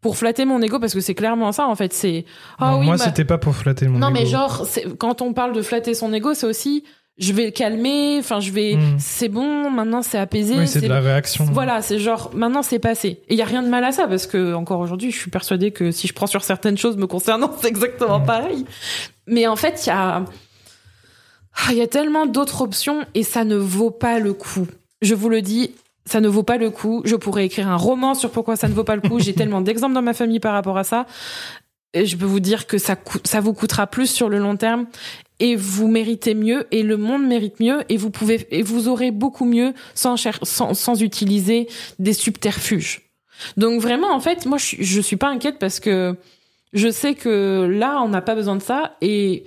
Pour flatter mon ego, parce que c'est clairement ça, en fait. C'est, ah Non, oui, moi, bah- c'était pas pour flatter mon non, ego. mais genre, quand on parle de flatter son ego, c'est aussi, je vais le calmer, enfin, je vais, Mm. c'est bon, maintenant c'est apaisé. oui, c'est de la réaction. Voilà, c'est genre, maintenant c'est passé. Et il y a rien de mal à ça, parce que, encore aujourd'hui, je suis persuadée que si je prends sur certaines choses me concernant, <laughs> c'est exactement Mm. pareil. Mais en fait, il y a, ah, il y a tellement d'autres options et ça ne vaut pas le coup. Je vous le dis, ça ne vaut pas le coup. Je pourrais écrire un roman sur pourquoi ça ne vaut pas le coup. J'ai <laughs> tellement d'exemples dans ma famille par rapport à ça. Et je peux vous dire que ça, coûte- ça vous coûtera plus sur le long terme et vous méritez mieux et le monde mérite mieux et vous pouvez et vous aurez beaucoup mieux sans, cher- sans, sans utiliser des subterfuges. Donc vraiment, en fait, moi, je, suis- je suis pas inquiète parce que je sais que là, on n'a pas besoin de ça et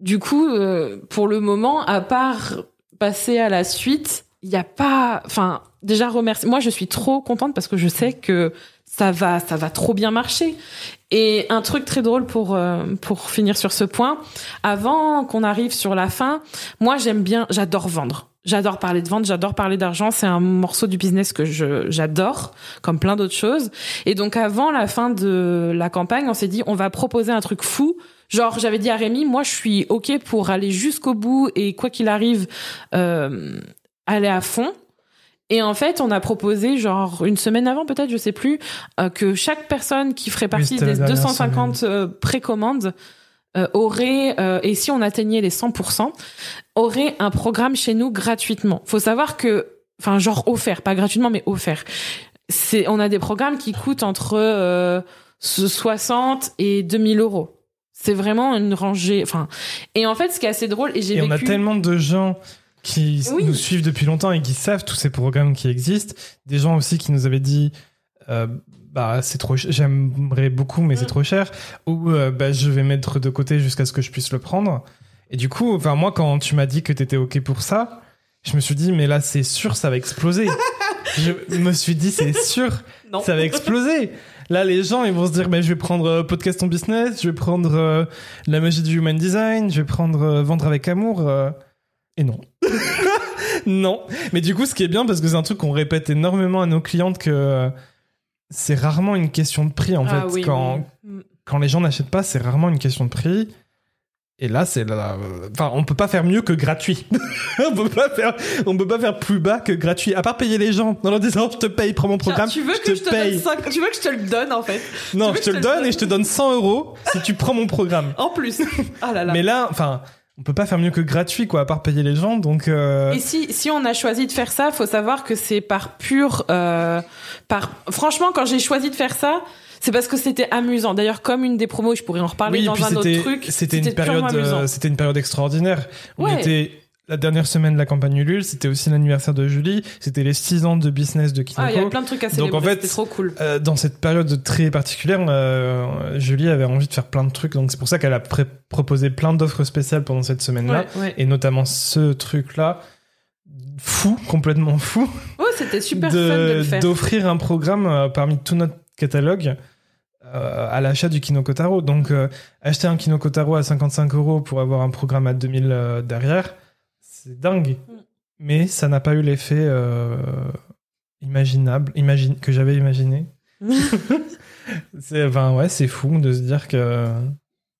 du coup, euh, pour le moment, à part passer à la suite, il n'y a pas, enfin, déjà remercier. Moi, je suis trop contente parce que je sais que ça va, ça va trop bien marcher. Et un truc très drôle pour euh, pour finir sur ce point, avant qu'on arrive sur la fin, moi j'aime bien, j'adore vendre. J'adore parler de vente, j'adore parler d'argent, c'est un morceau du business que je j'adore, comme plein d'autres choses. Et donc avant la fin de la campagne, on s'est dit on va proposer un truc fou. Genre j'avais dit à Rémi, moi je suis ok pour aller jusqu'au bout et quoi qu'il arrive, euh, aller à fond. Et en fait, on a proposé, genre une semaine avant peut-être, je sais plus, euh, que chaque personne qui ferait partie la des dernière 250 euh, précommandes euh, aurait, euh, et si on atteignait les 100%, aurait un programme chez nous gratuitement. Faut savoir que, enfin, genre offert, pas gratuitement, mais offert. C'est, on a des programmes qui coûtent entre euh, 60 et 2000 euros. C'est vraiment une rangée. Enfin, et en fait, ce qui est assez drôle, et j'ai vécu. on a tellement de gens qui Oui. nous suivent depuis longtemps et qui savent tous ces programmes qui existent. Des gens aussi qui nous avaient dit euh, bah c'est trop j'aimerais beaucoup mais c'est Mm. trop cher ou euh, bah je vais mettre de côté jusqu'à ce que je puisse le prendre. Et du coup, enfin moi quand tu m'as dit que t'étais OK pour ça, je me suis dit mais là c'est sûr ça va exploser. <laughs> je me suis dit c'est sûr Non. ça va exploser. Là, les gens, ils vont se dire, bah, je vais prendre euh, podcast en business, je vais prendre euh, la magie du human design, je vais prendre euh, vendre avec amour. et non. <laughs> non. Mais du coup, ce qui est bien, parce que c'est un truc qu'on répète énormément à nos clientes, que euh, c'est rarement une question de prix, en Ah fait. oui, quand, oui. quand les gens n'achètent pas, c'est rarement une question de prix. Et là, c'est la... Enfin, on peut pas faire mieux que gratuit. <laughs> on peut pas faire, on peut pas faire plus bas que gratuit. À part payer les gens en leur disant, je te paye, prends mon Tiens, programme. tu veux que je te paye. donne 5... Tu veux que je te le donne en fait? Non, je te le te le donne et je te donne? 100 euros si tu prends mon programme. En plus. Ah là là. Mais là, enfin, on peut pas faire mieux que gratuit, quoi, à part payer les gens. Donc, euh, Et si, si on a choisi de faire ça, faut savoir que c'est par pur, euh, par. Franchement, quand j'ai choisi de faire ça, c'est parce que c'était amusant. D'ailleurs, comme une des promos, je pourrais en reparler oui, dans un autre truc. c'était une période, euh, c'était une période extraordinaire. On Ouais. était la dernière semaine de la campagne Ulule, c'était aussi l'anniversaire de Julie, c'était les 6 ans de business de Kinoko. Ah, il y avait plein de trucs à Donc, célébrer. en fait, trop cool. Euh, dans cette période très particulière, euh, Julie avait envie de faire plein de trucs, donc c'est pour ça qu'elle a proposé plein d'offres spéciales pendant cette semaine-là, Ouais, ouais. et notamment ce truc-là, fou, complètement fou, Oh, c'était super fun de faire. d'offrir un programme euh, parmi tout notre catalogue euh, à l'achat du Kinokotaro. Donc, euh, acheter un Kinokotaro à 55 euros pour avoir un programme à 2000 euh, derrière, c'est dingue. Mm. Mais ça n'a pas eu l'effet euh, imaginable, imagine, que j'avais imaginé. <laughs> C'est, enfin, ouais, c'est fou de se dire que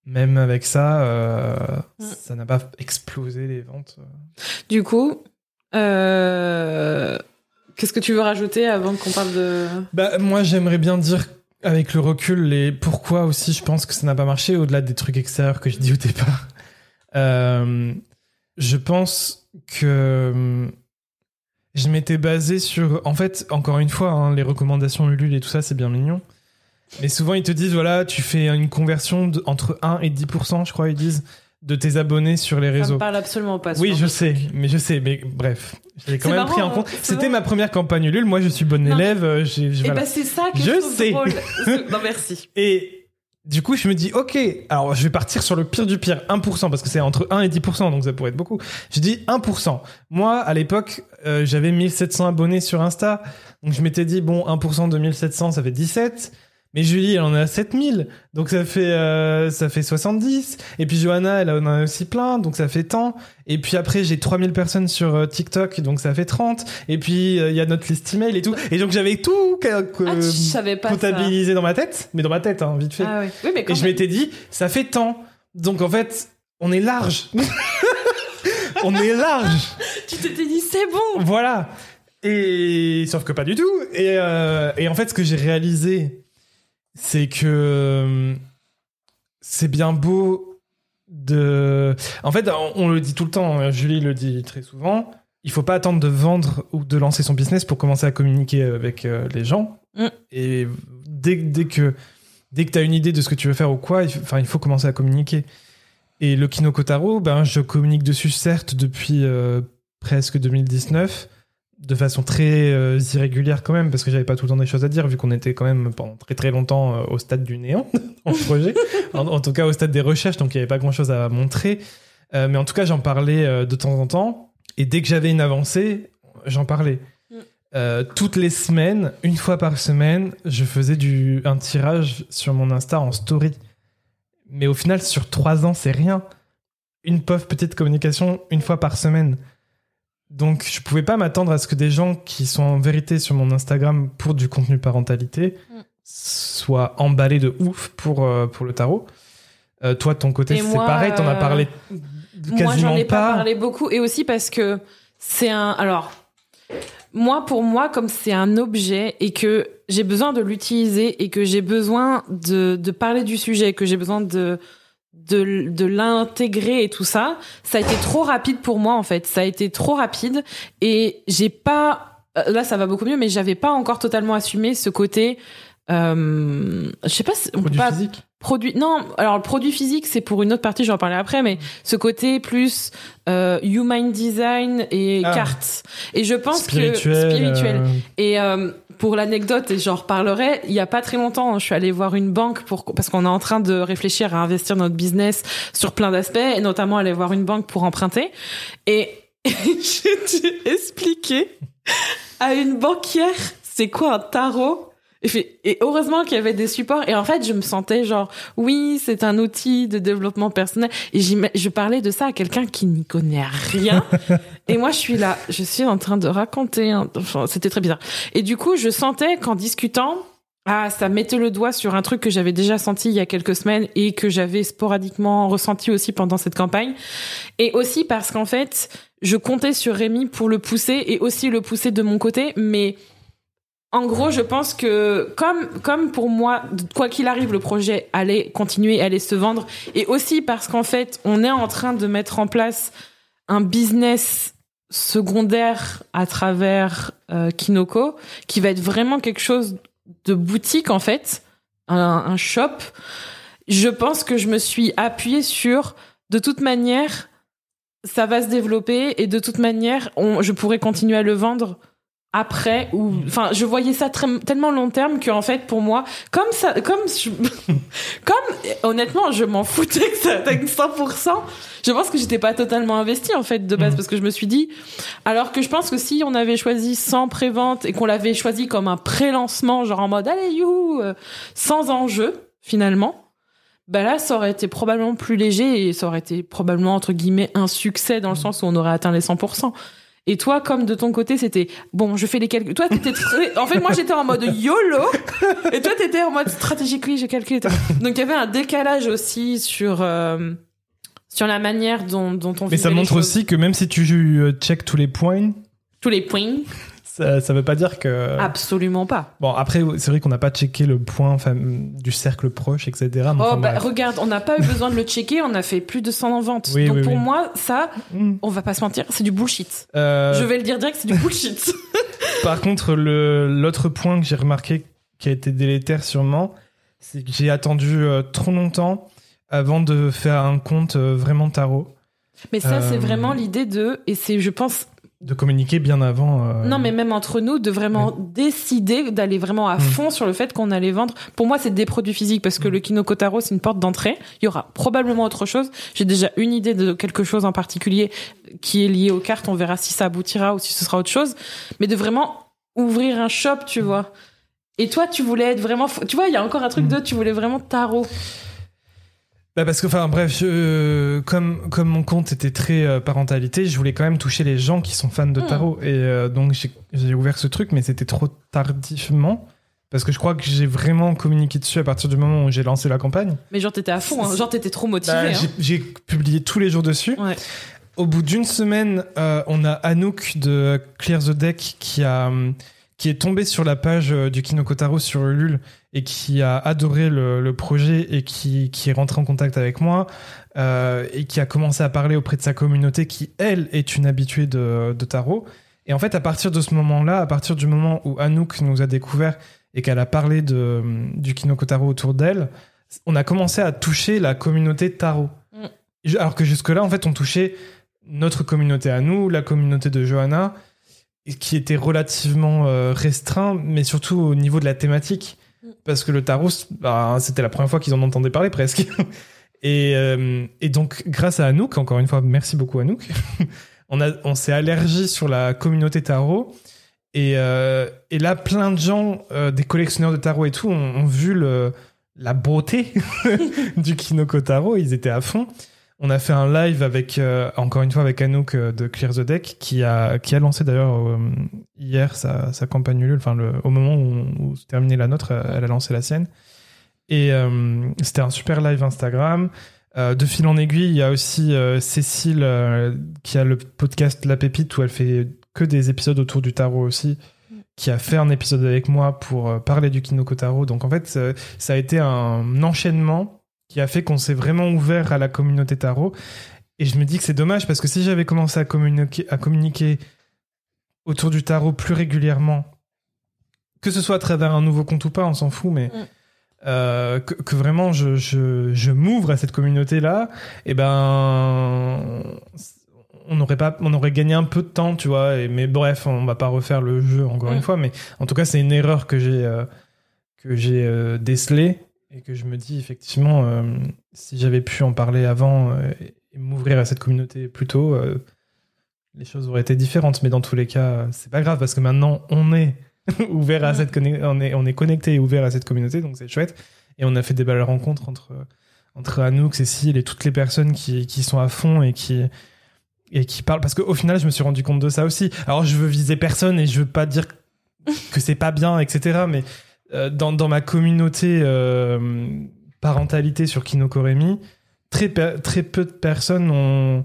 même avec ça, euh, Mm. ça n'a pas explosé les ventes. Du coup, euh, qu'est-ce que tu veux rajouter avant qu'on parle de. Bah, moi, j'aimerais bien dire, avec le recul, les pourquoi aussi je pense que ça n'a pas marché, au-delà des trucs extérieurs que je dis au départ. Euh, je pense que hum, je m'étais basé sur. En fait, encore une fois, hein, les recommandations Ulule et tout ça, c'est bien mignon. Mais souvent, ils te disent voilà, tu fais une conversion de- entre 1 et 10%, je crois, ils disent, de tes abonnés sur les Ça réseaux. me parle absolument pas. Oui, je sais, mais je sais, mais bref, j'ai quand même marrant, pris en compte. C'était ma première campagne Ulule, moi je suis bonne Non, élève, euh, j'ai, Et voilà. bah, c'est ça que Je je, trouve sais. drôle. <laughs> non, merci. Et du coup, je me dis, ok, alors je vais partir sur le pire du pire, 1%, parce que c'est entre 1 et 10%, donc ça pourrait être beaucoup. Je dis 1%. Moi, à l'époque, euh, j'avais 1700 abonnés sur Insta, donc je m'étais dit, bon, 1% de 1700, ça fait 17. Mais Julie, elle en a 7000, donc ça fait euh, ça fait 70. Et puis Johanna, elle en a aussi plein, donc ça fait tant. Et puis après, j'ai 3000 personnes sur euh, TikTok, donc ça fait 30. Et puis euh, il y a notre liste email et tout. Et donc j'avais tout euh, Ah, ça. comptabilisé dans ma tête, mais dans ma tête, hein, vite fait. Ah, oui. oui, mais quand Et je m'étais dit, ça fait tant. Donc en fait, on est large. <laughs> on est large. Tu t'étais dit, c'est bon. Voilà. Et sauf que pas du tout. Et, et en fait, ce que j'ai réalisé, c'est que euh, c'est bien beau de. En fait, on, on le dit tout le temps. hein, Julie le dit très souvent. Il faut pas attendre de vendre ou de lancer son business pour commencer à communiquer avec euh, les gens. Mm. Et dès, dès que dès que tu as une idée de ce que tu veux faire ou quoi, il enfin, il faut commencer à communiquer. Et le Kinokotaro, ben, je communique dessus certes depuis euh, presque 2019, de façon très euh, irrégulière quand même, parce que j'avais pas tout le temps des choses à dire, vu qu'on était quand même pendant très très longtemps euh, au stade du néant <laughs> en projet, <laughs> en, en tout cas au stade des recherches, donc il n'y avait pas grand chose à montrer. Euh, mais en tout cas, j'en parlais de temps en temps, et dès que j'avais une avancée, j'en parlais. Mm. Toutes les semaines, une fois par semaine, je faisais du, un tirage sur mon Insta en story. Mais au final, sur trois ans, c'est rien. Une pauvre petite communication une fois par semaine. Donc, je pouvais pas m'attendre à ce que des gens qui sont en vérité sur mon Instagram pour du contenu parentalité Mm. soient emballés de ouf pour, euh, pour le tarot. Euh, toi, de ton côté, c'est moi, pareil, t'en as euh, parlé Moi, quasiment j'en ai pas pas. parlé beaucoup. Et aussi parce que c'est un. Alors. moi, pour moi, comme c'est un objet et que j'ai besoin de l'utiliser et que j'ai besoin de, de parler du sujet, que j'ai besoin de de, de l'intégrer et tout ça, ça a été trop rapide pour moi en fait. Ça a été trop rapide et j'ai pas euh, là ça va beaucoup mieux, mais j'avais pas encore totalement assumé ce côté. Euh, je sais pas, si on peut Produit pas physique. produit. Non, alors le produit physique c'est pour une autre partie, j'en parler après, mais ce côté plus euh, human design et Ah. cartes. Et je pense Spirituel. que spirituel. euh, Et pour l'anecdote, et j'en reparlerai, il y a pas très longtemps, je suis allée voir une banque pour parce qu'on est en train de réfléchir à investir notre business sur plein d'aspects, et notamment aller voir une banque pour emprunter. Et <laughs> j'ai dû expliquer à une banquière c'est quoi un tarot? Et, heureusement qu'il y avait des supports. Et en fait, je me sentais genre, oui, c'est un outil de développement personnel. Et je parlais de ça à quelqu'un qui n'y connaît rien. <laughs> et moi, je suis là, je suis en train de raconter. un- Enfin, c'était très bizarre. Et du coup, je sentais qu'en discutant, ah, ça mettait le doigt sur un truc que j'avais déjà senti il y a quelques semaines et que j'avais sporadiquement ressenti aussi pendant cette campagne. Et aussi parce qu'en fait, je comptais sur Rémi pour le pousser et aussi le pousser de mon côté, mais en gros, je pense que comme comme pour moi, quoi qu'il arrive, le projet allait continuer, allait se vendre, et aussi parce qu'en fait, on est en train de mettre en place un business secondaire à travers euh, Kinoko, qui va être vraiment quelque chose de boutique en fait, un, shop. Je pense que je me suis appuyée sur, de toute manière, ça va se développer et de toute manière, je pourrais continuer à le vendre après ou enfin je voyais ça très, tellement long terme que en fait pour moi comme ça comme je- <laughs> comme honnêtement je m'en foutais que ça atteigne 100% je pense que j'étais pas totalement investie en fait de base Mhm. parce que je me suis dit alors que je pense que si on avait choisi sans prévente et qu'on l'avait choisi comme un pré-lancement genre en mode allez youhou euh, sans enjeu finalement bah là ça aurait été probablement plus léger et ça aurait été probablement entre guillemets un succès dans le sens où on aurait atteint les 100% et toi, comme de ton côté, c'était bon, je fais les calculs. Toi, t'étais très... En fait, moi, j'étais en mode YOLO, et toi, t'étais en mode stratégique. Oui, j'ai calculé. Donc, il y avait un décalage aussi sur euh, sur la manière dont dont on. Mais ça montre choses. aussi que même si tu euh, check tous les points, tous les points. Ça, ça veut pas dire que. Absolument pas. Bon, après, c'est vrai qu'on n'a pas checké le point du cercle proche, etc. mais Oh, enfin, bah, bref. regarde, on n'a pas eu besoin de le checker. On a fait plus de 100 en vente. <laughs> Oui, Donc, oui, pour oui. moi, ça, Hmm. on va pas se mentir, c'est du bullshit. Euh, Je vais le dire direct, c'est du bullshit. <laughs> <laughs> Par contre, l'autre point que j'ai remarqué qui a été délétère sûrement, c'est que j'ai attendu euh, trop longtemps avant de faire un compte euh, vraiment tarot, Mais ça, c'est vraiment l'idée de, et c'est, je pense, de communiquer bien avant. euh, Non, mais même entre nous, de vraiment décider d'aller vraiment à Mm. fond sur le fait qu'on allait vendre. Pour moi, c'est des produits physiques parce que Mm. le Kinoko Taro, c'est une porte d'entrée. Il y aura probablement autre chose. J'ai déjà une idée de quelque chose en particulier qui est lié aux cartes. On verra si ça aboutira ou si ce sera autre chose. Mais de vraiment ouvrir un shop, tu vois. Et toi, tu voulais être vraiment. Tu vois, il y a encore un truc Mm. de. Tu voulais vraiment tarot. Bah parce que, enfin bref, comme, comme mon compte était très euh, parentalité, je voulais quand même toucher les gens qui sont fans de Mm. tarot. Et euh, donc j'ai- ouvert ce truc, mais c'était trop tardivement. Parce que je crois que j'ai vraiment communiqué dessus à partir du moment où j'ai lancé la campagne. Mais genre, t'étais à fond. hein. Genre, t'étais trop motivé. Bah, hein. j'ai- publié tous les jours dessus. Ouais. Au bout d'une semaine, euh, on a Anouk de Clear the Deck qui a hum, qui est tombé sur la page du Kinokotaro sur Ulule et qui a adoré le, le projet et qui, qui est rentré en contact avec moi euh, et qui a commencé à parler auprès de sa communauté qui, elle, est une habituée de, de tarot. Et en fait, à partir de ce moment-là, à partir du moment où Anouk nous a découvert et qu'elle a parlé de, du Kinokotaro autour d'elle, on a commencé à toucher la communauté tarot. Mm. Alors que jusque-là, en fait, on touchait notre communauté à nous, la communauté de Johanna, qui était relativement euh, restreint, mais surtout au niveau de la thématique. Parce que le tarot, bah, c'était la première fois qu'ils en entendaient parler presque. <laughs> Et, euh, et donc, grâce à Anouk, encore une fois, merci beaucoup Anouk, <laughs> on, s'est allergi sur la communauté tarot. Et, euh, là, plein de gens, euh, des collectionneurs de tarot et tout, ont, vu la beauté <laughs> du Kinoko Tarot. Ils étaient à fond. On a fait un live avec, euh, encore une fois, avec Anouk euh, de Clear the Deck, qui a, qui a lancé d'ailleurs euh, hier sa, sa campagne Ulule. Enfin, au moment où, où se terminait la nôtre, elle a lancé la sienne. Et euh, c'était un super live Instagram. De fil en aiguille, il y a aussi Cécile qui a le podcast La Pépite où elle fait que des épisodes autour du tarot aussi, qui a fait un épisode avec moi pour parler du Kinoko Tarot. Donc en fait, ça a été un enchaînement qui a fait qu'on s'est vraiment ouvert à la communauté tarot. Et je me dis que c'est dommage parce que si j'avais commencé à communiquer, à communiquer autour du tarot plus régulièrement, que ce soit à travers un nouveau compte ou pas, on s'en fout, mais Mm. euh, que, que vraiment je, je, je m'ouvre à cette communauté-là, et ben on aurait pas, on aurait gagné un peu de temps, tu vois. Et, mais bref, on va pas refaire le jeu encore Mm. une fois, mais en tout cas c'est une erreur que j'ai euh, que j'ai euh, décelée et que je me dis effectivement euh, si j'avais pu en parler avant euh, et m'ouvrir à cette communauté plus tôt, euh, les choses auraient été différentes. Mais dans tous les cas, c'est pas grave parce que maintenant on est <laughs> ouvert à cette on est on est connecté et ouvert à cette communauté, donc c'est chouette. Et on a fait des belles rencontres entre entre Anouk, Cécile et toutes les personnes qui, qui sont à fond et qui et qui parlent parce qu'au final je me suis rendu compte de ça aussi. Alors je veux viser personne et je veux pas dire que c'est pas bien, etc. Mais dans, dans ma communauté euh, parentalité sur Kinokoremi, très, très peu de personnes ont,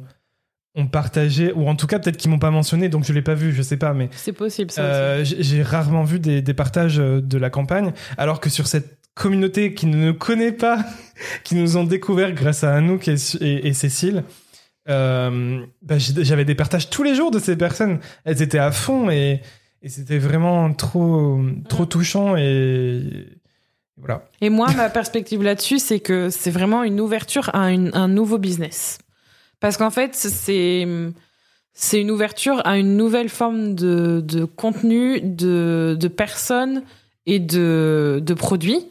ont partagé, ou en tout cas peut-être qu'ils m'ont pas mentionné, donc je l'ai pas vu, je sais pas, mais C'est possible, ça euh, j'ai rarement vu des, des partages euh, de la campagne, alors que sur cette communauté qui ne nous connaît pas, <laughs> qui nous ont découvert grâce à Anouk et, et- et Cécile, euh, bah, j'avais des partages tous les jours de ces personnes. Elles étaient à fond et, et c'était vraiment trop, trop touchant et voilà. Et moi, ma perspective là-dessus, c'est que c'est vraiment une ouverture à une- un nouveau business. Parce qu'en fait, c'est c'est une ouverture à une nouvelle forme de, de contenu, de, de personnes et de, de produits.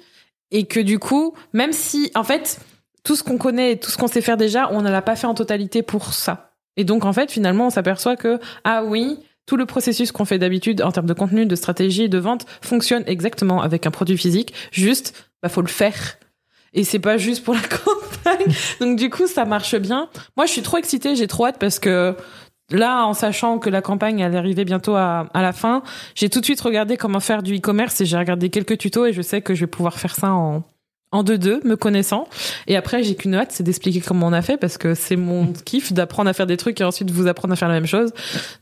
Et que du coup, même si, en fait, tout ce qu'on connaît et tout ce qu'on sait faire déjà, on ne l'a pas fait en totalité pour ça. Et donc, en fait, finalement, on s'aperçoit que, ah oui, tout le processus qu'on fait d'habitude en termes de contenu, de stratégie, de vente fonctionne exactement avec un produit physique. Juste, bah, faut le faire. Et c'est pas juste pour la <laughs> campagne. Donc, du coup, ça marche bien. Moi, je suis trop excitée, j'ai trop hâte parce que là, en sachant que la campagne allait arriver bientôt à, à la fin, j'ai tout de suite regardé comment faire du e-commerce et j'ai regardé quelques tutos et je sais que je vais pouvoir faire ça en, en 2-2, me connaissant. Et après, j'ai qu'une hâte, c'est d'expliquer comment on a fait parce que c'est mon <laughs> kiff d'apprendre à faire des trucs et ensuite vous apprendre à faire la même chose.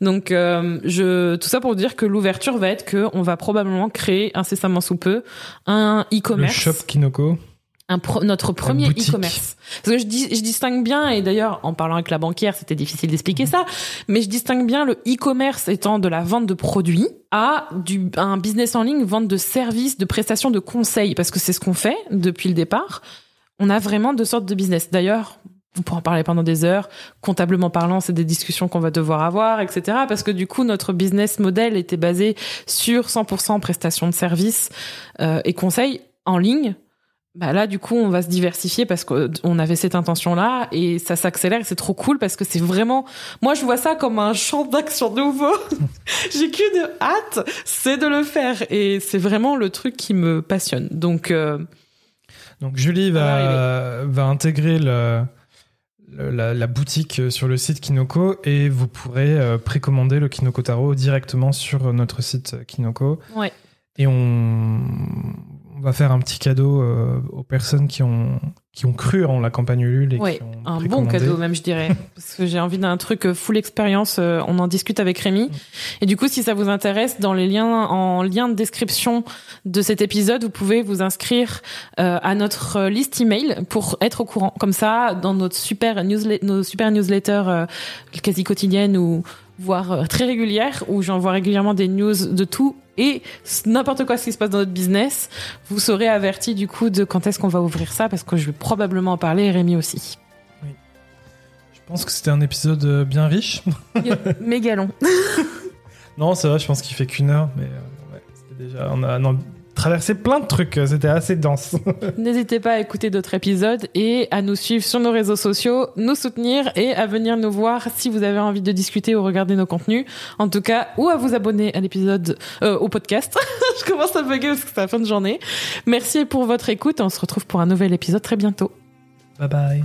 Donc, euh, je, tout ça pour dire que l'ouverture va être que on va probablement créer incessamment sous peu un Le e-commerce shop Kinoko. Un pro- notre premier e-commerce. Parce que je, dis, je distingue bien, et d'ailleurs, en parlant avec la banquière, c'était difficile d'expliquer ça, mais je distingue bien le e-commerce étant de la vente de produits à du, un business en ligne, vente de services, de prestations, de conseils, parce que c'est ce qu'on fait depuis le départ. On a vraiment deux sortes de business. D'ailleurs, on pourra en parler pendant des heures. Comptablement parlant, c'est des discussions qu'on va devoir avoir, etc. Parce que du coup, notre business model était basé sur 100% prestations de services euh, et conseils en ligne. Bah là, du coup, on va se diversifier parce qu'on avait cette intention-là et ça s'accélère et c'est trop cool parce que c'est vraiment, moi, je vois ça comme un champ d'action nouveau. <laughs> J'ai qu'une hâte, c'est de le faire et c'est vraiment le truc qui me passionne. Donc, euh, Donc Julie va va, intégrer le- le- la, la boutique sur le site Kinoko et vous pourrez euh, précommander le Kinoko Tarot directement sur notre site Kinoko. Ouais. Et on va faire un petit cadeau euh, aux personnes qui ont, qui ont cru en la campagne Ulule et ouais, qui ont un bon cadeau même, je dirais. <laughs> parce que j'ai envie d'un truc euh, full expérience. euh, On en discute avec Rémi. Et du coup, si ça vous intéresse, dans les liens, en lien de description de cet épisode, vous pouvez vous inscrire euh, à notre liste email pour être au courant. Comme ça, dans notre super newsletter, nos super newsletters quasi quotidiennes ou voire très régulières, où j'envoie régulièrement des news de tout et n'importe quoi ce qui se passe dans notre business, vous serez averti du coup de quand est-ce qu'on va ouvrir ça, parce que je vais probablement en parler et Rémi aussi. Je pense que c'était un épisode euh, bien riche. <laughs> Méga long. <laughs> non, ça va, je pense qu'il fait qu'une heure, mais euh, ouais, déjà. On a, on a traversé plein de trucs, euh, c'était assez dense. <laughs> N'hésitez pas à écouter d'autres épisodes et à nous suivre sur nos réseaux sociaux, nous soutenir et à venir nous voir si vous avez envie de discuter ou regarder nos contenus. En tout cas, ou à vous abonner à l'épisode, euh, au podcast. <laughs> Je commence à bugger parce que c'est la fin de journée. Merci pour votre écoute. On se retrouve pour un nouvel épisode très bientôt. bye bye.